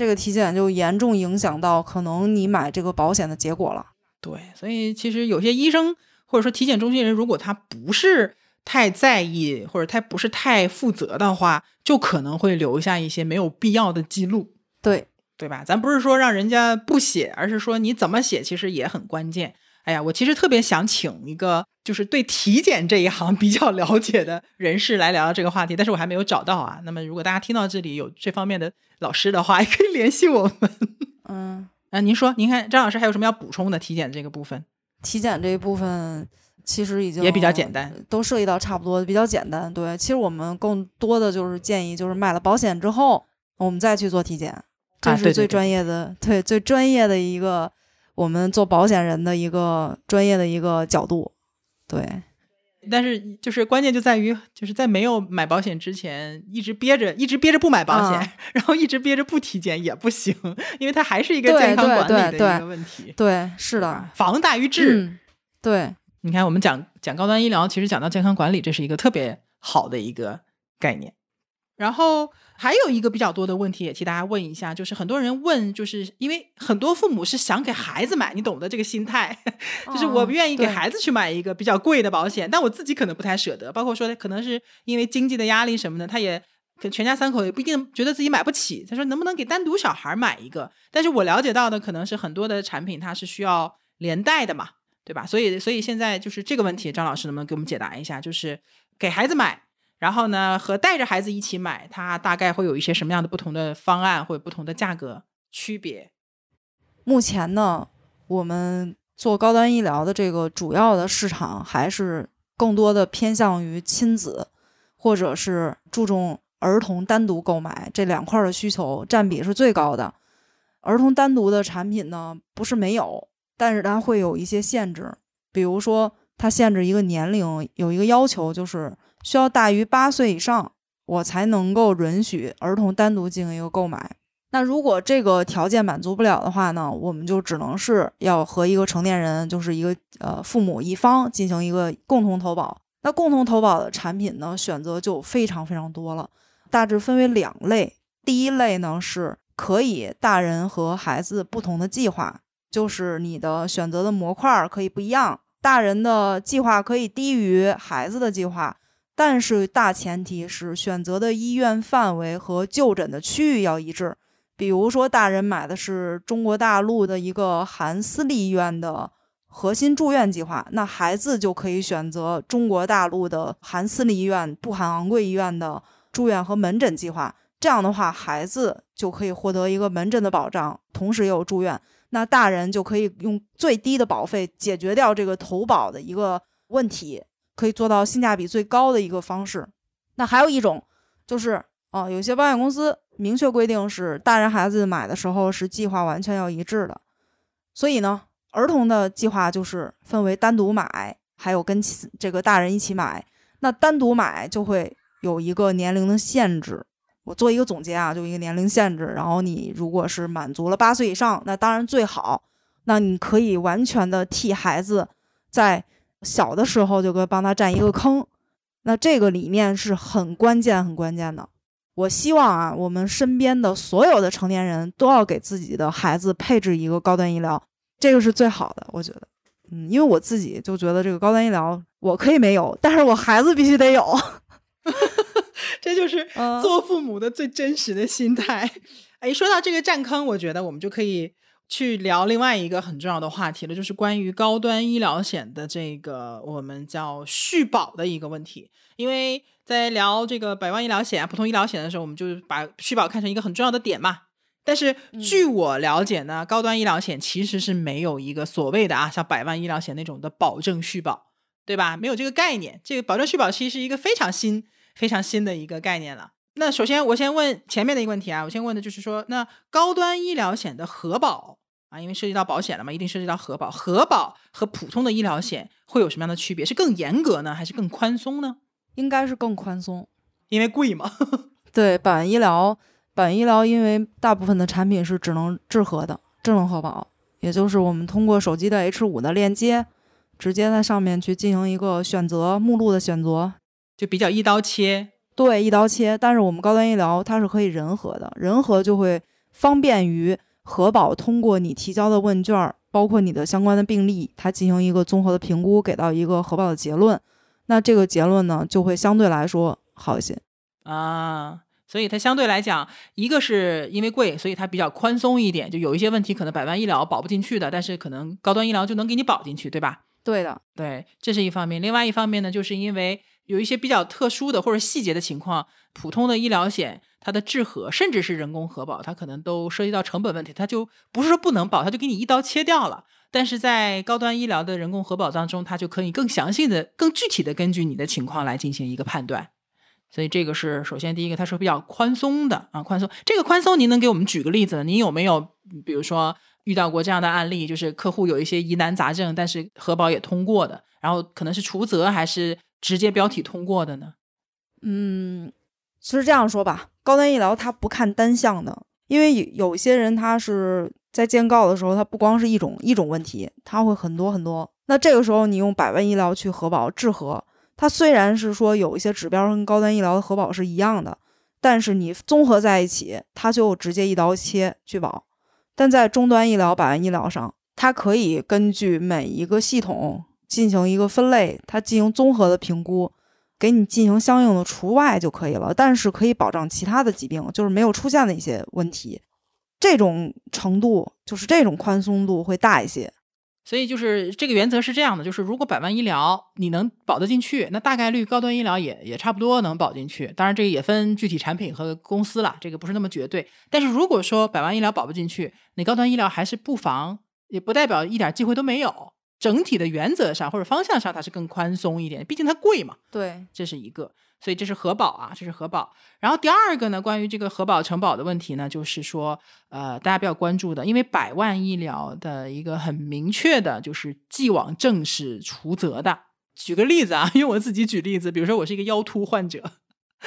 这个体检就严重影响到可能你买这个保险的结果了。对，所以其实有些医生或者说体检中心人，如果他不是太在意或者他不是太负责的话，就可能会留下一些没有必要的记录，对对吧？咱不是说让人家不写，而是说你怎么写其实也很关键。哎呀，我其实特别想请一个就是对体检这一行比较了解的人士来聊聊这个话题，但是我还没有找到啊。那么如果大家听到这里有这方面的老师的话，也可以联系我们。嗯，啊，您说，您看张老师还有什么要补充的体检这个部分？体检这一部分其实已经也比较简单，都涉及到差不多，比较简单。对，其实我们更多的就是建议，就是买了保险之后，我们再去做体检，这是最专业的，对最专业的一个。我们做保险人的一个专业的一个角度，对，但是就是关键就在于，就是在没有买保险之前，一直憋着，一直憋着不买保险，[laughs] 然后一直憋着不体检也不行，因为它还是一个健康管理的一个问题。对，是的，防大于治。对，你看，我们讲讲高端医疗，其实讲到健康管理，这是一个特别好的一个概念。然后还有一个比较多的问题，也替大家问一下，就是很多人问，就是因为很多父母是想给孩子买，你懂得这个心态，[laughs] 就是我不愿意给孩子去买一个比较贵的保险，但我自己可能不太舍得，包括说可能是因为经济的压力什么的，他也全家三口也不一定觉得自己买不起。他说能不能给单独小孩买一个？但是我了解到的可能是很多的产品它是需要连带的嘛，对吧？所以所以现在就是这个问题，张老师能不能给我们解答一下？就是给孩子买。然后呢，和带着孩子一起买，它大概会有一些什么样的不同的方案或者不同的价格区别？目前呢，我们做高端医疗的这个主要的市场还是更多的偏向于亲子，或者是注重儿童单独购买这两块的需求占比是最高的。儿童单独的产品呢，不是没有，但是它会有一些限制，比如说它限制一个年龄，有一个要求就是。需要大于八岁以上，我才能够允许儿童单独进行一个购买。那如果这个条件满足不了的话呢，我们就只能是要和一个成年人，就是一个呃父母一方进行一个共同投保。那共同投保的产品呢，选择就非常非常多了，大致分为两类。第一类呢是可以大人和孩子不同的计划，就是你的选择的模块可以不一样，大人的计划可以低于孩子的计划。但是大前提是选择的医院范围和就诊的区域要一致。比如说，大人买的是中国大陆的一个含私立医院的核心住院计划，那孩子就可以选择中国大陆的含私立医院、不含昂贵医院的住院和门诊计划。这样的话，孩子就可以获得一个门诊的保障，同时也有住院。那大人就可以用最低的保费解决掉这个投保的一个问题。可以做到性价比最高的一个方式。那还有一种就是，哦，有些保险公司明确规定是大人孩子买的时候是计划完全要一致的。所以呢，儿童的计划就是分为单独买，还有跟这个大人一起买。那单独买就会有一个年龄的限制。我做一个总结啊，就一个年龄限制。然后你如果是满足了八岁以上，那当然最好。那你可以完全的替孩子在。小的时候就给帮他占一个坑，那这个理念是很关键、很关键的。我希望啊，我们身边的所有的成年人都要给自己的孩子配置一个高端医疗，这个是最好的。我觉得，嗯，因为我自己就觉得这个高端医疗我可以没有，但是我孩子必须得有。[laughs] 这就是做父母的最真实的心态。哎，说到这个占坑，我觉得我们就可以。去聊另外一个很重要的话题了，就是关于高端医疗险的这个我们叫续保的一个问题。因为在聊这个百万医疗险啊、普通医疗险的时候，我们就是把续保看成一个很重要的点嘛。但是据我了解呢，高端医疗险其实是没有一个所谓的啊，像百万医疗险那种的保证续保，对吧？没有这个概念。这个保证续保其实是一个非常新、非常新的一个概念了。那首先我先问前面的一个问题啊，我先问的就是说，那高端医疗险的核保。啊，因为涉及到保险了嘛，一定涉及到核保。核保和普通的医疗险会有什么样的区别？是更严格呢，还是更宽松呢？应该是更宽松，因为贵嘛。[laughs] 对，百万医疗，百万医疗，因为大部分的产品是只能治核的，智能核保，也就是我们通过手机的 H 五的链接，直接在上面去进行一个选择目录的选择，就比较一刀切。对，一刀切。但是我们高端医疗它是可以人核的，人核就会方便于。核保通过你提交的问卷，包括你的相关的病例，它进行一个综合的评估，给到一个核保的结论。那这个结论呢就会相对来说好一些啊。所以它相对来讲，一个是因为贵，所以它比较宽松一点，就有一些问题可能百万医疗保不进去的，但是可能高端医疗就能给你保进去，对吧？对的，对，这是一方面。另外一方面呢，就是因为有一些比较特殊的或者细节的情况，普通的医疗险它的治核甚至是人工核保，它可能都涉及到成本问题，它就不是说不能保，它就给你一刀切掉了。但是在高端医疗的人工核保当中，它就可以更详细的、更具体的根据你的情况来进行一个判断。所以这个是首先第一个，它是比较宽松的啊，宽松。这个宽松，您能给我们举个例子？您有没有比如说遇到过这样的案例，就是客户有一些疑难杂症，但是核保也通过的，然后可能是除责还是直接标体通过的呢？嗯，其实这样说吧，高端医疗它不看单项的，因为有有些人他是在建告的时候，他不光是一种一种问题，他会很多很多。那这个时候你用百万医疗去核保治核。它虽然是说有一些指标跟高端医疗的核保是一样的，但是你综合在一起，它就直接一刀切拒保。但在中端医疗、百万医疗上，它可以根据每一个系统进行一个分类，它进行综合的评估，给你进行相应的除外就可以了。但是可以保障其他的疾病，就是没有出现的一些问题，这种程度就是这种宽松度会大一些。所以就是这个原则是这样的，就是如果百万医疗你能保得进去，那大概率高端医疗也也差不多能保进去。当然这个也分具体产品和公司了，这个不是那么绝对。但是如果说百万医疗保不进去，你高端医疗还是不妨，也不代表一点机会都没有。整体的原则上或者方向上，它是更宽松一点，毕竟它贵嘛。对，这是一个。所以这是核保啊，这是核保。然后第二个呢，关于这个核保承保的问题呢，就是说，呃，大家比较关注的，因为百万医疗的一个很明确的就是既往症是除责的。举个例子啊，[laughs] 用我自己举例子，比如说我是一个腰突患者，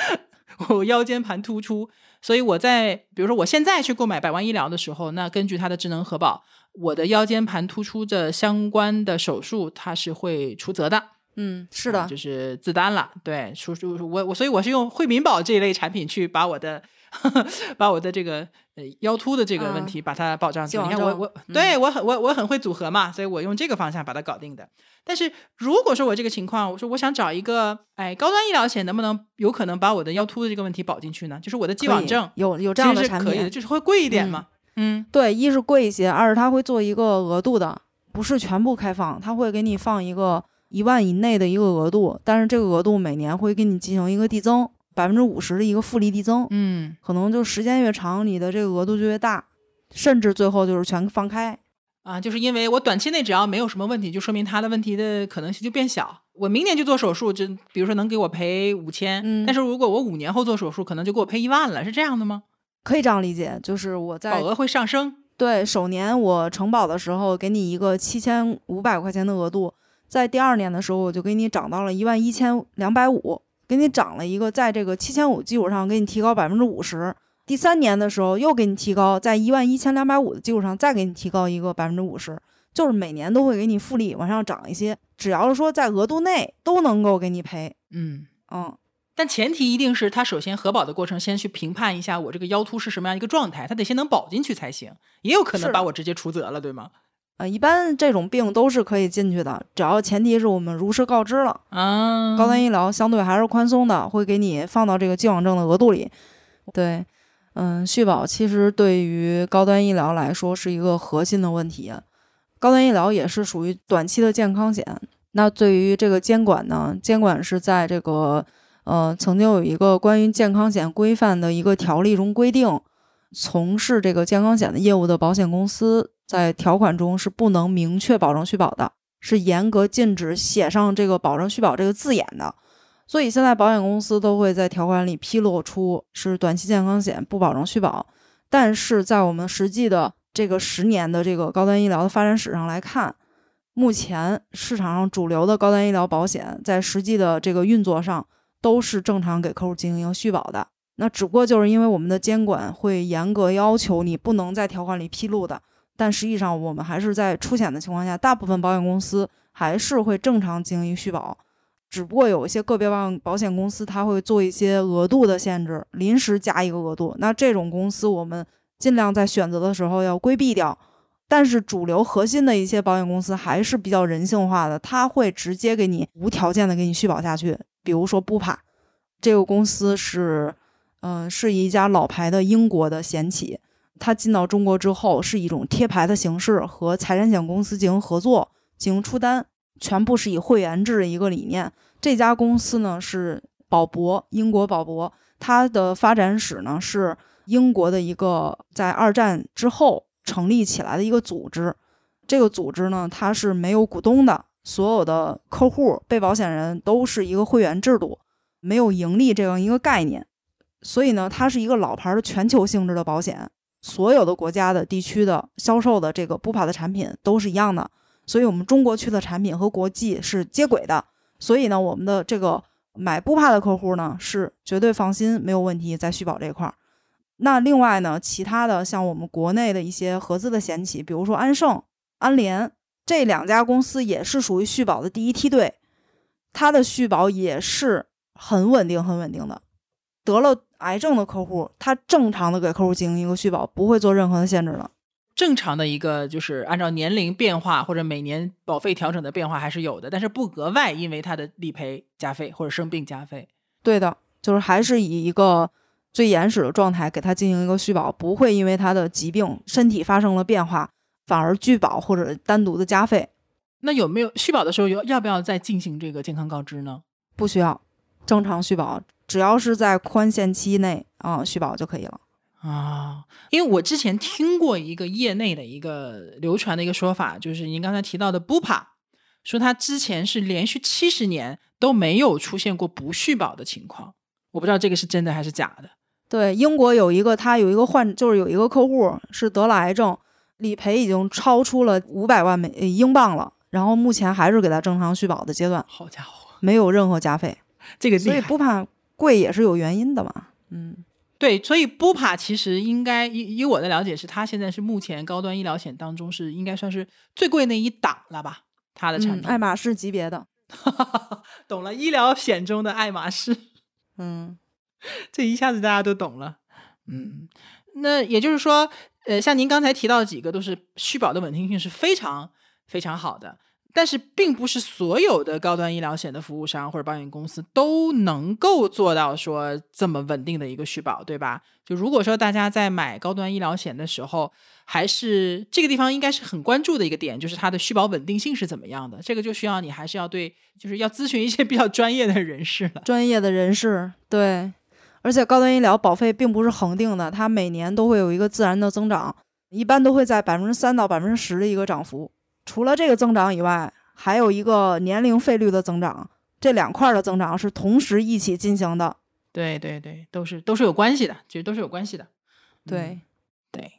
[laughs] 我腰间盘突出，所以我在比如说我现在去购买百万医疗的时候，那根据它的智能核保，我的腰间盘突出的相关的手术，它是会出责的。嗯，是的，就是自担了。对，除除，我我，所以我是用惠民保这一类产品去把我的 [laughs] 把我的这个呃腰突的这个问题把它保障住。你看我我对我很我我很会组合嘛，所以我用这个方向把它搞定的。但是如果说我这个情况，我说我想找一个哎高端医疗险，能不能有可能把我的腰突的这个问题保进去呢？就是我的既往症有有这样的产品，就是会贵一点嘛。嗯，对，一是贵一些，二是它会做一个额度的，不是全部开放，它会给你放一个。一万以内的一个额度，但是这个额度每年会给你进行一个递增，百分之五十的一个复利递增。嗯，可能就时间越长，你的这个额度就越大，甚至最后就是全放开。啊，就是因为我短期内只要没有什么问题，就说明他的问题的可能性就变小。我明年就做手术，就比如说能给我赔五千，但是如果我五年后做手术，可能就给我赔一万了，是这样的吗？可以这样理解，就是我在保额会上升。对，首年我承保的时候给你一个七千五百块钱的额度。在第二年的时候，我就给你涨到了一万一千两百五，给你涨了一个，在这个七千五基础上给你提高百分之五十。第三年的时候又给你提高，在一万一千两百五的基础上再给你提高一个百分之五十，就是每年都会给你复利往上涨一些。只要是说在额度内都能够给你赔，嗯嗯，但前提一定是他首先核保的过程先去评判一下我这个腰突是什么样一个状态，他得先能保进去才行，也有可能把我直接除责了，对吗？呃，一般这种病都是可以进去的，只要前提是我们如实告知了啊。高端医疗相对还是宽松的，会给你放到这个既往症的额度里。对，嗯，续保其实对于高端医疗来说是一个核心的问题。高端医疗也是属于短期的健康险。那对于这个监管呢，监管是在这个呃曾经有一个关于健康险规范的一个条例中规定，从事这个健康险的业务的保险公司。在条款中是不能明确保证续保的，是严格禁止写上这个保证续保这个字眼的。所以现在保险公司都会在条款里披露出是短期健康险不保证续保。但是在我们实际的这个十年的这个高端医疗的发展史上来看，目前市场上主流的高端医疗保险在实际的这个运作上都是正常给客户进行续保的。那只不过就是因为我们的监管会严格要求你不能在条款里披露的。但实际上，我们还是在出险的情况下，大部分保险公司还是会正常进行续保，只不过有一些个别保保险公司，它会做一些额度的限制，临时加一个额度。那这种公司，我们尽量在选择的时候要规避掉，但是主流核心的一些保险公司还是比较人性化的，他会直接给你无条件的给你续保下去。比如说不帕，这个公司是，嗯、是一家老牌的英国的险企，它进到中国之后是一种贴牌的形式，和财产险公司进行合作，进行出单，全部是以会员制的一个理念。这家公司呢是保博，英国保博，它的发展史呢是英国的一个在二战之后成立起来的一个组织。这个组织呢，它是没有股东的，所有的客户、被保险人都是一个会员制度，没有盈利这样一个概念。所以呢，它是一个老牌的全球性质的保险，所有的国家的地区的销售的这个布帕的产品都是一样的。所以我们中国区的产品和国际是接轨的。所以呢，我们的这个买布帕的客户呢是绝对放心，没有问题在续保这块儿。那另外呢，其他的像我们国内的一些合资的险企，比如说安盛、安联这两家公司也是属于续保的第一梯队，它的续保也是很稳定、很稳定的。得了癌症的客户，他正常的给客户进行一个续保，不会做任何的限制的。正常的一个就是按照年龄变化或者每年保费调整的变化还是有的，但是不额外因为他的理赔加费或者生病加费。对的，就是还是以一个最原始的状态给他进行一个续保，不会因为他的疾病身体发生了变化，反而拒保或者单独的加费，那有没有续保的时候有要不要再进行这个健康告知呢？不需要正常续保，只要是在宽限期内啊、续保就可以了。啊，因为我之前听过一个业内的一个流传的一个说法，就是您刚才提到的 Bupa，说他之前是连续七十年都没有出现过不续保的情况，我不知道这个是真的还是假的。对，英国有一个他有一个患，就是有一个客户是得了癌症，理赔已经超出了五百万美呃英镑了，然后目前还是给他正常续保的阶段，好家伙，没有任何加费，这个。所以不怕贵也是有原因的嘛。嗯，对，所以 Bupa 其实应该以以我的了解是，它现在是目前高端医疗险当中是应该算是最贵那一档了吧？它的产嗯品，爱马仕级别的，[laughs] 懂了，医疗险中的爱马仕。[laughs] 嗯，[laughs] 这一下子大家都懂了。嗯，那也就是说，呃，像您刚才提到的几个，都是续保的稳定性是非常非常好的。但是，并不是所有的高端医疗险的服务商或者保险公司都能够做到说这么稳定的一个续保，对吧？就如果说大家在买高端医疗险的时候，还是这个地方应该是很关注的一个点，就是它的续保稳定性是怎么样的。这个就需要你还是要对，就是要咨询一些比较专业的人士了。专业的人士对，而且高端医疗保费并不是恒定的，它每年都会有一个自然的增长，一般都会在百分之三到百分之十的一个涨幅。除了这个增长以外，还有一个年龄费率的增长，这两块儿的增长是同时一起进行的。对对对，都是都是有关系的，其实都是有关系的。对，对，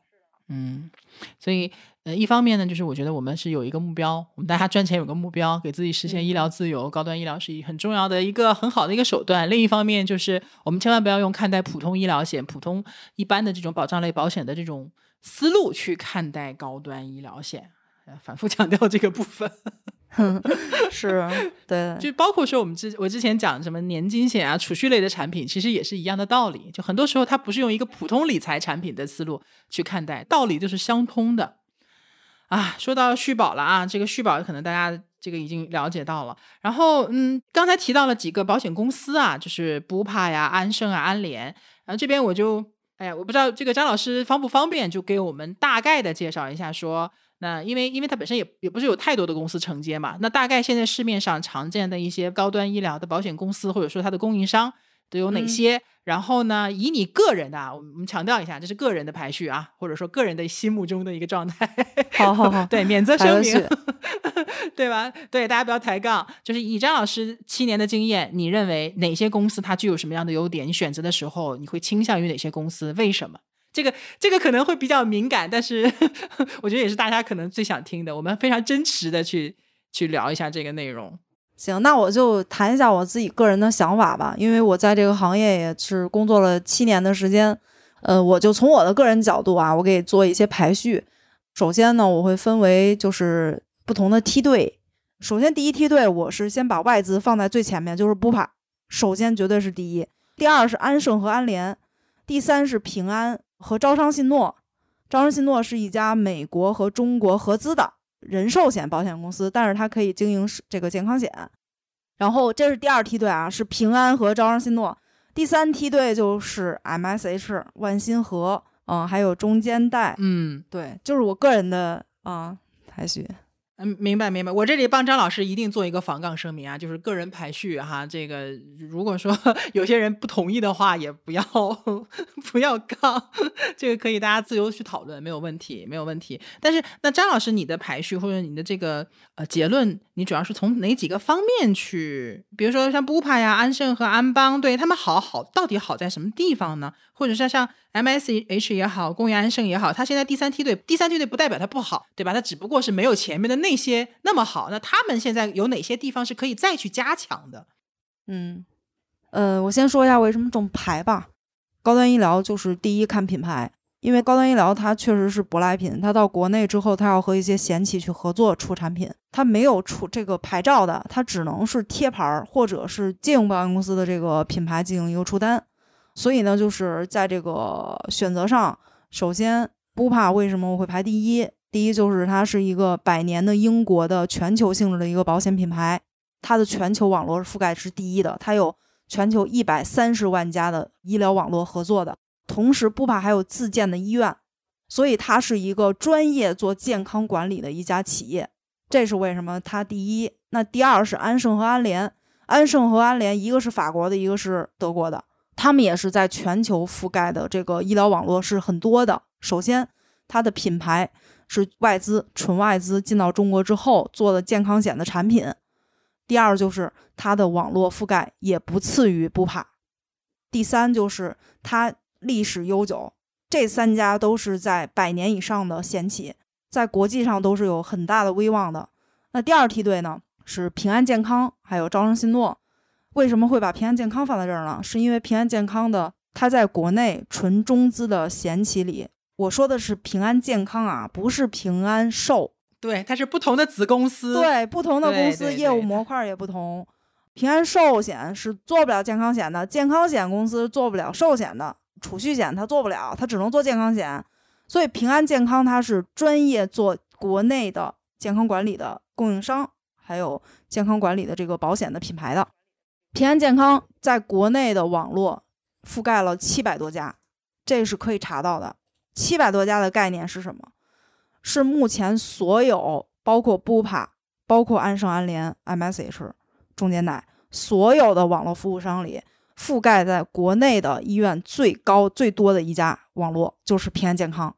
嗯，所以呃，一方面呢，就是我觉得我们是有一个目标，我们大家赚钱有个目标，给自己实现医疗自由，高端医疗是一很重要的一个很好的一个手段。另一方面，就是我们千万不要用看待普通医疗险、普通一般的这种保障类保险的这种思路去看待高端医疗险。呃反复强调这个部分，[laughs] 是，对，就包括说我们之我之前讲什么年金险啊、储蓄类的产品，其实也是一样的道理。就很多时候它不是用一个普通理财产品的思路去看待，道理就是相通的。啊，说到续保了啊，这个续保可能大家这个已经了解到了。然后，嗯，刚才提到了几个保险公司啊，就是不怕呀、安盛啊、安联。然后这边我就，哎呀，我不知道这个张老师方不方便，就给我们大概的介绍一下说。那因为因为它本身也也不是有太多的公司承接嘛，那大概现在市面上常见的一些高端医疗的保险公司或者说它的供应商都有哪嗯些？然后呢，以你个人的啊，我们强调一下，这是个人的排序啊，或者说个人的心目中的一个状态。好好好，对，免责声明，[laughs] 对吧？对，大家不要抬杠。就是以张老师七年的经验，你认为哪些公司它具有什么样的优点？你选择的时候，你会倾向于哪些公司？为什么？这个这个可能会比较敏感，但是我觉得也是大家可能最想听的。我们非常真实的去去聊一下这个内容。行，那我就谈一下我自己个人的想法吧，因为我在这个行业也是工作了七年的时间，呃，我就从我的个人角度啊，我给做一些排序。首先呢，我会分为就是不同的梯队。首先第一梯队，我是先把外资放在最前面，就是布帕，首先绝对是第一。第二是安盛和安联，第三是平安和招商信诺，招商信诺是一家美国和中国合资的人寿险保险公司，但是它可以经营这个健康险。然后这是第二梯队啊，是平安和招商信诺。第三梯队就是 MSH 万新和，嗯，还有中间贷，嗯对，就是我个人的啊排序。嗯，嗯明白明白。我这里帮张老师一定做一个防杠声明啊，就是个人排序哈。这个如果说 [laughs] 有些人不同意的话，也不要 [laughs] 不要杠，这个可以大家自由去讨论，没有问题，没有问题。但是那张老师，你的排序或者你的这个呃结论，你主要是从哪几个方面去？比如说像布帕呀、安盛和安邦，对他们好好到底好在什么地方呢？或者是像 M S H 也好，公园安盛也好，它现在第三梯队，第三梯队不代表它不好，对吧？它只不过是没有前面的那些那么好。那他们现在有哪些地方是可以再去加强的？嗯，呃，我先说一下为什么这么排吧。高端医疗就是第一看品牌，因为高端医疗它确实是舶来品，它到国内之后，它要和一些险企去合作出产品，它没有出这个牌照的，它只能是贴牌儿或者是借用保险公司的这个品牌进行一个出单。所以呢，就是在这个选择上，首先，布帕为什么我会排第一？第一就是它是一个百年的英国的全球性质的一个保险品牌，它的全球网络覆盖是第一的，它有全球一百三十万家的医疗网络合作的，同时不怕还有自建的医院，所以它是一个专业做健康管理的一家企业，这是为什么它第一。那第二是安盛和安联，安盛和安联一个是法国的，一个是德国的。他们也是在全球覆盖的这个医疗网络是很多的。首先，它的品牌是外资，纯外资进到中国之后做的健康险的产品。第二，就是它的网络覆盖也不次于布帕。第三，就是它历史悠久。这三家都是在百年以上的险企，在国际上都是有很大的威望的。那第二梯队呢，是平安健康，还有招商信诺。为什么会把平安健康放在这儿呢？是因为平安健康的它在国内纯中资的险企里，我说的是平安健康啊，不是平安寿。对，它是不同的子公司，对，不同的公司业务模块也不同。平安寿险是做不了健康险的，健康险公司做不了寿险的，储蓄险它做不了，它只能做健康险。所以平安健康它是专业做国内的健康管理的供应商，还有健康管理的这个保险的品牌的。平安健康在国内的网络覆盖了七百多家，这是可以查到的。七百多家的概念是什么？是目前所有包括布帕、包括安盛、安联、MSH、中间奶所有的网络服务商里，覆盖在国内的医院最高最多的一家网络就是平安健康。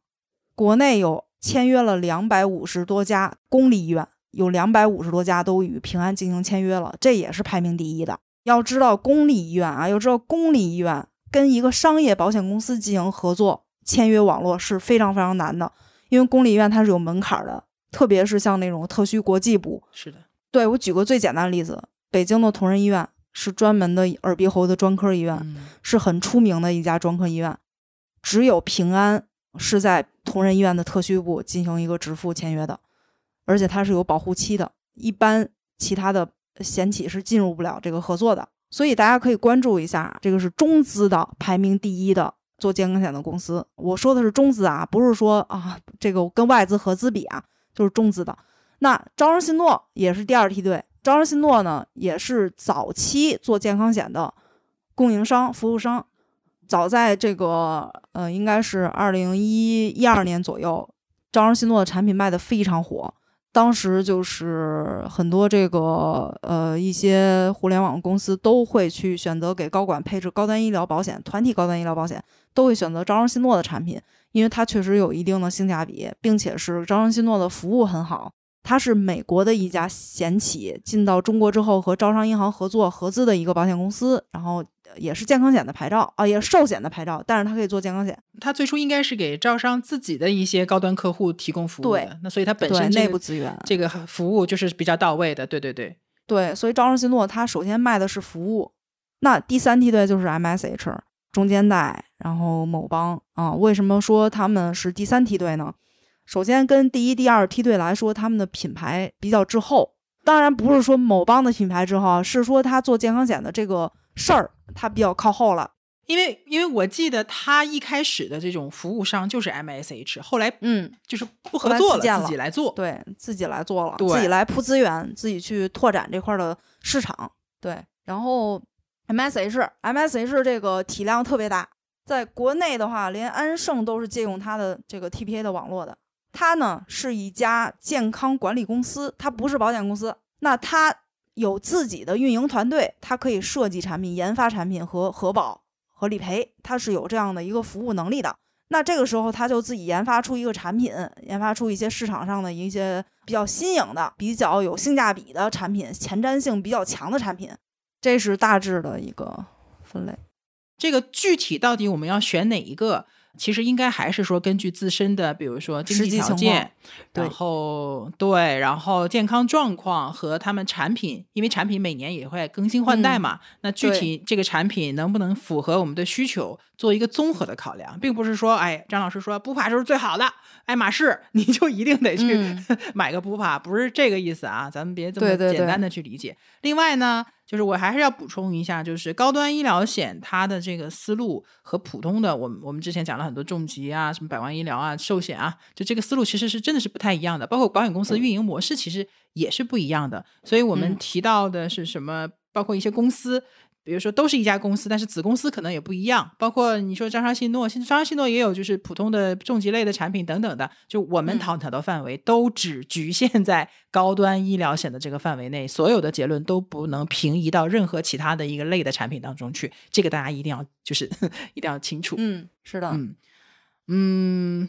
国内有签约了两百五十多家公立医院，有两百五十多家都与平安进行签约了，这也是排名第一的。要知道公立医院啊，要知道公立医院跟一个商业保险公司进行合作签约网络是非常非常难的，因为公立医院它是有门槛的，特别是像那种特需国际部。是的，对我举个最简单的例子，北京的同仁医院是专门的耳鼻喉的专科医院，嗯是很出名的一家专科医院，只有平安是在同仁医院的特需部进行一个直付签约的，而且它是有保护期的，一般其他的险企是进入不了这个合作的。所以大家可以关注一下，这个是中资的排名第一的做健康险的公司。我说的是中资啊，不是说啊这个跟外资合资比啊，就是中资的。那招商信诺也是第二梯队，招商信诺呢也是早期做健康险的供应商、服务商。早在这个呃，应该是二零一一二年左右，招商信诺的产品卖的非常火。当时就是很多这个呃一些互联网公司都会去选择给高管配置高端医疗保险、团体高端医疗保险，都会选择招商信诺的产品，因为它确实有一定的性价比，并且是招商信诺的服务很好。它是美国的一家险企进到中国之后和招商银行合作合资的一个保险公司，然后也是健康险的牌照啊，也是寿险的牌照，但是它可以做健康险，它最初应该是给招商自己的一些高端客户提供服务对的，那所以它本身这个内部资源。这个服务就是比较到位的，对对对，对，所以招商信诺它首先卖的是服务，那第三梯队就是 MSH 中间贷，然后某邦啊。为什么说他们是第三梯队呢？首先跟第一、第二梯队来说，他们的品牌比较滞后。当然不是说某邦的品牌滞后啊，是说他做健康险的这个事儿，他比较靠后了。因为因为我记得他一开始的这种服务商就是 MSH，后来嗯，就是不合作了自己来做。对自己来做了，自己来铺资源，自己去拓展这块儿的市场。对，然后 MSH MSH 这个体量特别大，在国内的话，连安盛都是借用它的这个 TPA 的网络的。它呢是一家健康管理公司，它不是保险公司。那它有自己的运营团队，它可以设计产品、研发产品和核保和理赔，它是有这样的一个服务能力的。那这个时候，他就自己研发出一个产品，研发出一些市场上的一些比较新颖的、比较有性价比的产品，前瞻性比较强的产品。这是大致的一个分类。这个具体到底我们要选哪一个？其实应该还是说根据自身的，比如说经济条件，对然后对，然后健康状况和他们产品，因为产品每年也会更新换代嗯嘛。那具体这个产品能不能符合我们的需求，做一个综合的考量，并不是说，哎，张老师说不帕就是最好的，爱马仕你就一定得去、嗯 [laughs] 买个不帕，不是这个意思啊，咱们别这么简单的去理解。另外呢，就是我还是要补充一下，就是高端医疗险它的这个思路和普通的，我们我们之前讲了很多重疾啊、什么百万医疗啊、寿险啊，就这个思路其实是真的是不太一样的，包括保险公司的运营模式其实也是不一样的。所以我们嗯提到的是什么？包括一些公司。比如说都是一家公司，但是子公司可能也不一样。包括你说张商信诺，现在张商信诺也有就是普通的重疾类的产品等等的。就我们嗯讨讨的范围都只局限在高端医疗险的这个范围内，所有的结论都不能平移到任何其他的一个类的产品当中去。这个大家一定要就是 [laughs] 一定要清楚。嗯，是的，嗯嗯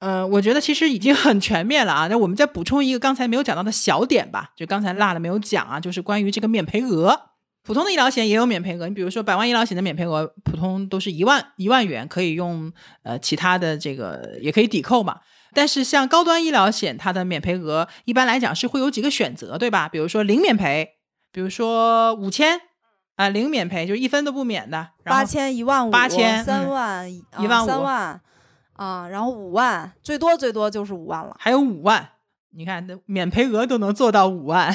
呃，我觉得其实已经很全面了啊。那我们再补充一个刚才没有讲到的小点吧，就刚才落了没有讲啊，就是关于这个免赔额。普通的医疗险也有免赔额，你比如说百万医疗险的免赔额，普通都是一万一万元，可以用呃其他的这个也可以抵扣嘛。但是像高端医疗险，它的免赔额一般来讲是会有几个选择，对吧？比如说零免赔，比如说五千啊，零免赔就是一分都不免的，八千、一万五、8000三嗯万、一万五三万啊，然后五万，最多最多就是五万了。还有五万，你看那免赔额都能做到五万。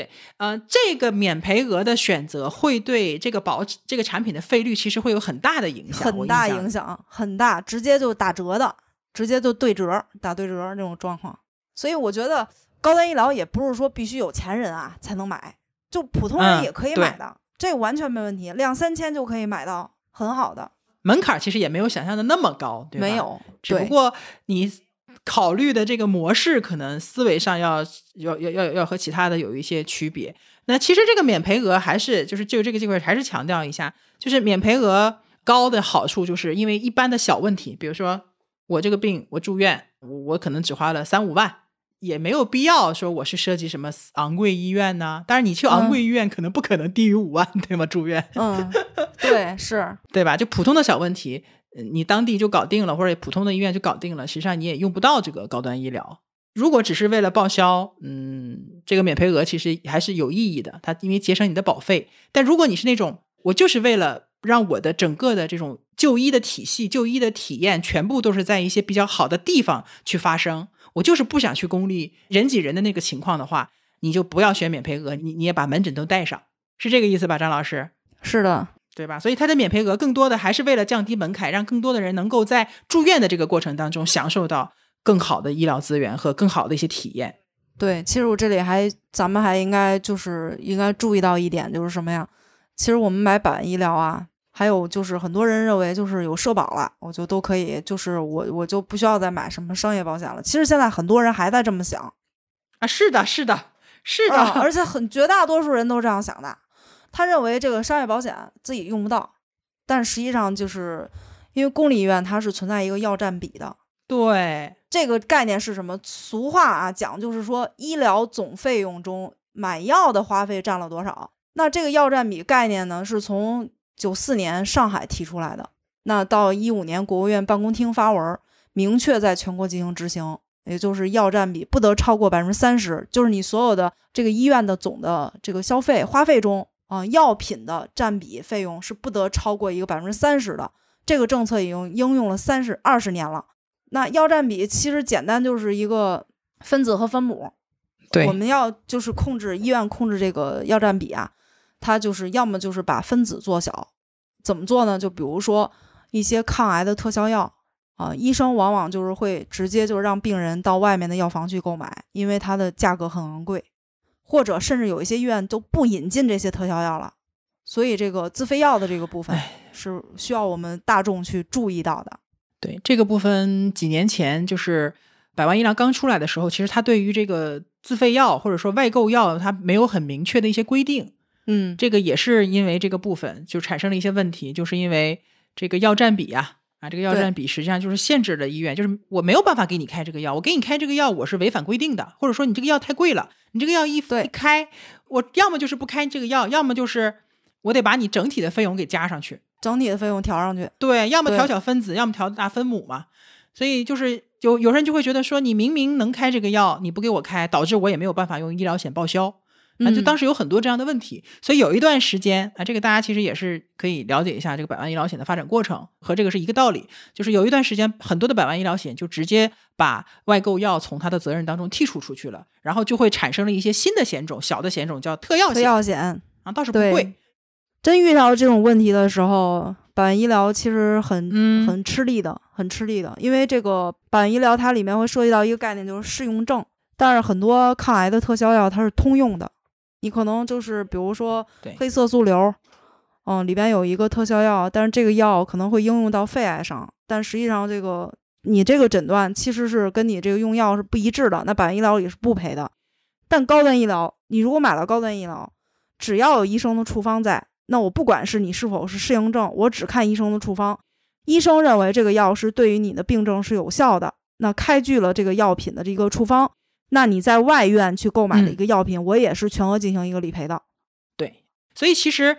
对，呃，这个免赔额的选择会对这个保这个产品的费率其实会有很大的影响，很大影响。很大，直接就打折的，直接就对折，打对折那种状况。所以我觉得高端医疗也不是说必须有钱人啊才能买，就普通人嗯也可以买的，这个完全没问题，两三千就可以买到很好的，门槛其实也没有想象的那么高，对吧？没，有，只不过你考虑的这个模式可能思维上要要要要要和其他的有一些区别。那其实这个免赔额还是就是就这个机会还是强调一下，就是免赔额高的好处，就是因为一般的小问题，比如说我这个病我住院，我我可能只花了三五万。也没有必要说我是涉及什么昂贵医院呢？但是，你去昂贵医院可能不可能低于五万，对吗？住院，嗯，[laughs] 对，是，对吧？就普通的小问题，呃你当地就搞定了，或者普通的医院就搞定了，实际上你也用不到这个高端医疗。如果只是为了报销，嗯，这个免赔额其实还是有意义的，它因为节省你的保费。但如果你是那种我就是为了让我的整个的这种就医的体系、就医的体验全部都是在一些比较好的地方去发生，我就是不想去公立人挤人的那个情况的话，你就不要选免赔额，你你也把门诊都带上，是这个意思吧，张老师？是的，对吧？所以它的免赔额更多的还是为了降低门槛，让更多的人能够在住院的这个过程当中享受到更好的医疗资源和更好的一些体验。对，其实我这里还，咱们还应该就是应该注意到一点，就是什么呀？其实我们买百万医疗啊，还有就是很多人认为就是有社保了，我就都可以，就是我我就不需要再买什么商业保险了。其实现在很多人还在这么想，啊，是的，是的，是的，啊而且很绝大多数人都这样想的。他认为这个商业保险自己用不到，但实际上就是因为公立医院它是存在一个药占比的，对，这个概念是什么？俗话啊讲就是说，医疗总费用中买药的花费占了多少？那这个药占比概念呢，是从九四年上海提出来的。那到一五年，国务院办公厅发文，明确在全国进行执行，也就是药占比不得超过百分之三十，就是你所有的这个医院的总的这个消费花费中啊、药品的占比费用是不得超过一个百分之三十的。这个政策已经应用了三十二十年了。那药占比其实简单就是一个分子和分母，对我们要就是控制医院控制这个药占比啊，它就是要么就是把分子做小，怎么做呢？就比如说一些抗癌的特效药啊，医生往往就是会直接就让病人到外面的药房去购买，因为它的价格很昂贵，或者甚至有一些医院都不引进这些特效药了。所以这个自费药的这个部分是需要我们大众去注意到的。对这个部分，几年前就是百万医疗刚出来的时候，其实它对于这个自费药或者说外购药，它没有很明确的一些规定。嗯，这个也是因为这个部分就产生了一些问题，就是因为这个药占比啊啊，这个药占比实际上就是限制了医院，就是我没有办法给你开这个药，我给你开这个药我是违反规定的，或者说你这个药太贵了，你这个药一一开，我要么就是不开这个药，要么就是我得把你整体的费用给加上去。整体的费用调上去，对，要么调小分子，要么调大分母嘛。所以就是有有人就会觉得说，你明明能开这个药，你不给我开，导致我也没有办法用医疗险报销啊。就当时有很多这样的问题，所以有一段时间啊，这个大家其实也是可以了解一下这个百万医疗险的发展过程，和这个是一个道理。就是有一段时间，很多的百万医疗险就直接把外购药从它的责任当中剔除出去了，然后就会产生了一些新的险种，小的险种叫特药险。特药险啊，倒是不贵。真遇到这种问题的时候，百万医疗其实很很吃力的，很吃力的，因为这个百万医疗它里面会涉及到一个概念，就是适用症。但是很多抗癌的特效药它是通用的，你可能就是比如说黑色素瘤，嗯，里边有一个特效药，但是这个药可能会应用到肺癌上，但实际上这个你这个诊断其实是跟你这个用药是不一致的，那百万医疗也是不赔的。但高端医疗，你如果买了高端医疗，只要有医生的处方在。那我不管是你是否是适应症，我只看医生的处方。医生认为这个药是对于你的病症是有效的，那开具了这个药品的这个处方，那你在外院去购买的一个药品，我也是全额进行一个理赔的。对，所以其实，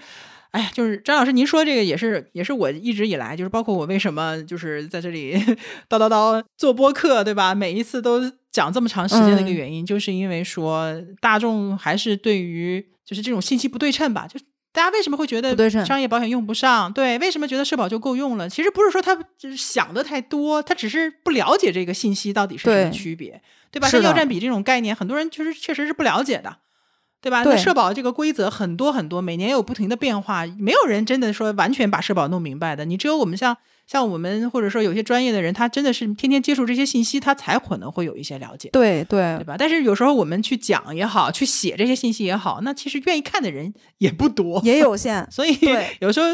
哎呀，就是张老师，您说这个也是，也是我一直以来就是包括我为什么就是在这里 [laughs] 叨叨叨做播客，对吧？每一次都讲这么长时间的一个原因，就是因为说大众还是对于就是这种信息不对称吧，就。大家为什么会觉得商业保险用不上？对，为什么觉得社保就够用了？其实不是说他就是想的太多，他只是不了解这个信息到底是什么区别，对吧？像药占比这种概念，很多人确实确实是不了解的，对吧？对社保这个规则很多很多，每年有不停的变化，没有人真的说完全把社保弄明白的。你只有我们像。像我们或者说有些专业的人，他真的是天天接触这些信息，他才可能会有一些了解。对对，对吧？但是有时候我们去讲也好，去写这些信息也好，那其实愿意看的人 [laughs] 也不多，也有限。[laughs] 所以有时候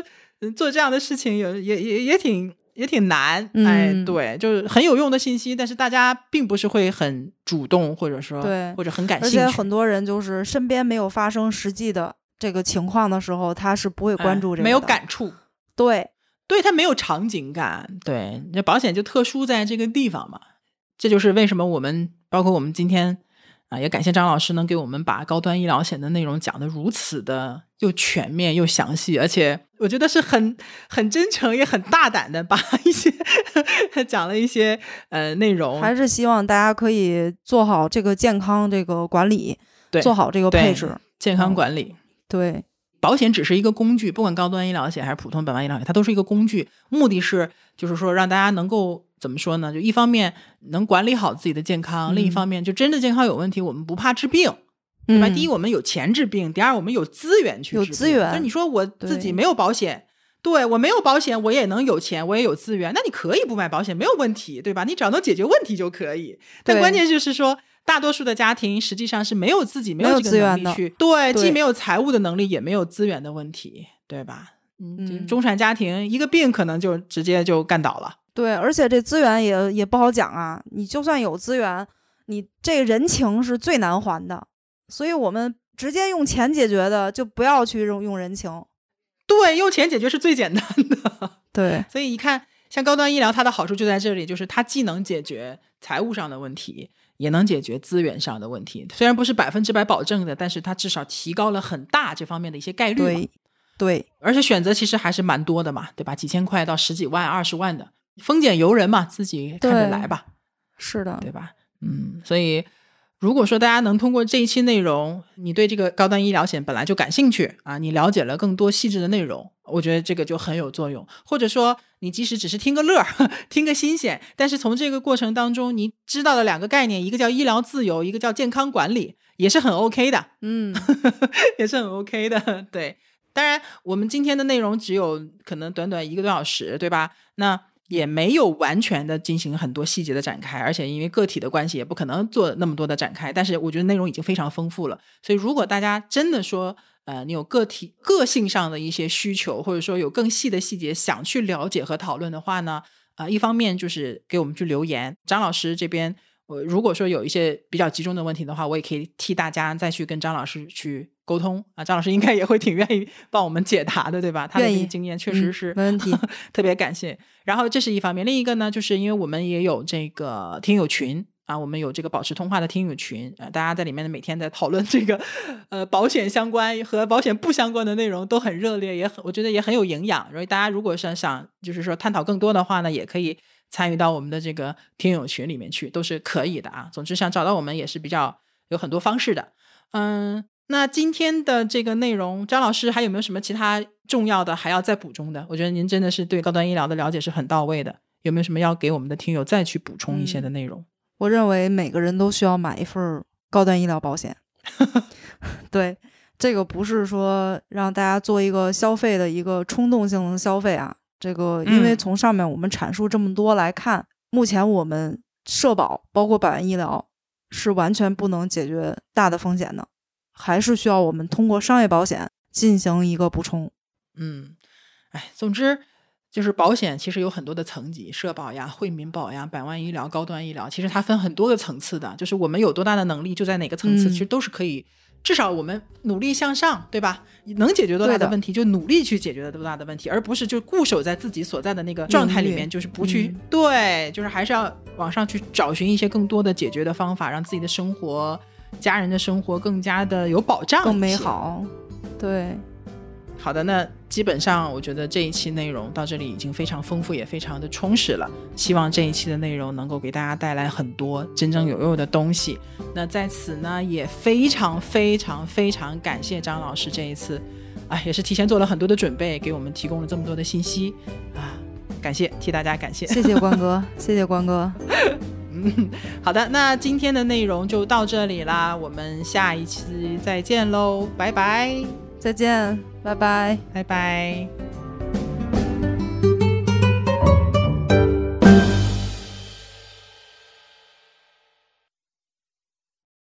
做这样的事情，有也也也挺也挺难。哎，对，就是很有用的信息，但是大家并不是会很主动，或者说对，或者很感兴趣。而且很多人就是身边没有发生实际的这个情况的时候，他是不会关注这个，没有感触。对。对它没有场景感，对，那保险就特殊在这个地方嘛，这就是为什么我们包括我们今天啊，也感谢张老师能给我们把高端医疗险的内容讲得如此的又全面又详细，而且我觉得是很很真诚也很大胆的 [laughs] 把一些讲了一些呃内容，还是希望大家可以做好这个健康这个管理，对，做好这个配置，健康管理，对。保险只是一个工具，不管高端医疗险还是普通百万医疗险，它都是一个工具。目的是就是说让大家能够怎么说呢？就一方面能管理好自己的健康，另一方面就真的健康有问题，我们不怕治病，对吧？第一，我们有钱治病；第二，我们有资源去有资源。那你说我自己没有保险，对我没有保险，我也能有钱，我也有资源，那你可以不买保险，没有问题，对吧？你只要能解决问题就可以。但关键就是说。大多数的家庭实际上是没有自己没有这个能力去对，既没有财务的能力，也没有资源的问题，对吧？嗯，中产家庭一个病可能就直接就干倒了。对，而且这资源也也不好讲啊。你就算有资源，你这人情是最难还的，所以我们直接用钱解决的，就不要去用用人情。对，用钱解决是最简单的。[laughs] 对，所以一看，像高端医疗，它的好处就在这里，就是它既能解决财务上的问题。也能解决资源上的问题，虽然不是百分之百保证的，但是它至少提高了很大这方面的一些概率。对，对，而且选择其实还是蛮多的嘛，对吧？几千块到十几万、二十万的，丰俭由人嘛，自己看着来吧。是的，对吧？嗯，所以。如果说大家能通过这一期内容，你对这个高端医疗险本来就感兴趣啊，你了解了更多细致的内容，我觉得这个就很有作用。或者说，你即使只是听个乐儿，[laughs] 听个新鲜，但是从这个过程当中，你知道了两个概念，一个叫医疗自由，一个叫健康管理，也是很 OK 的。嗯，[laughs] 也是很 OK 的。对。当然，我们今天的内容只有可能短短一个多小时，对吧？那也没有完全的进行很多细节的展开，而且因为个体的关系，也不可能做那么多的展开。但是我觉得内容已经非常丰富了，所以如果大家真的说，呃，你有个体个性上的一些需求，或者说有更细的细节想去了解和讨论的话呢，啊，一方面就是给我们去留言，张老师这边。我如果说有一些比较集中的问题的话，我也可以替大家再去跟张老师去沟通啊。张老师应该也会挺愿意帮我们解答的，对吧？他的经验确实是没问题，[laughs] 特别感谢。然后这是一方面，另一个呢，就是因为我们也有这个听友群啊，我们有这个保持通话的听友群啊，大家在里面每天在讨论这个呃保险相关和保险不相关的内容都很热烈，也很我觉得也很有营养。所以大家如果是想就是说探讨更多的话呢，也可以。参与到我们的这个听友群里面去都是可以的啊。总之，想找到我们也是比较有很多方式的。嗯，那今天的这个内容，张老师还有没有什么其他重要的还要再补充的？我觉得您真的是对高端医疗的了解是很到位的。有没有什么要给我们的听友再去补充一些的内容？我认为每个人都需要买一份高端医疗保险。[laughs] 对，这个不是说让大家做一个消费的一个冲动性的消费啊。这个，因为从上面我们阐述这么多来看，目前我们社保包括百万医疗是完全不能解决大的风险的，还是需要我们通过商业保险进行一个补充。嗯，哎，总之就是保险其实有很多的层级，社保呀、惠民保呀、百万医疗、高端医疗，其实它分很多个层次的，就是我们有多大的能力，就在哪个层次，其实都是可以。至少我们努力向上，对吧？能解决多大的问题，就努力去解决多大的问题，而不是就固守在自己所在的那个状态里面，就是不去对，就是还是要往上去找寻一些更多的解决的方法，让自己的生活、家人的生活更加的有保障、更美好。对。好的，那基本上我觉得这一期内容到这里已经非常丰富，也非常的充实了。希望这一期的内容能够给大家带来很多真正有用的东西。那在此呢，也非常非常非常感谢张老师这一次，啊，也是提前做了很多的准备，给我们提供了这么多的信息啊，感谢，替大家感谢。谢谢关哥，谢谢关哥。嗯，[laughs] 好的，那今天的内容就到这里啦，我们下一期再见喽，拜拜。再见，拜拜，拜拜。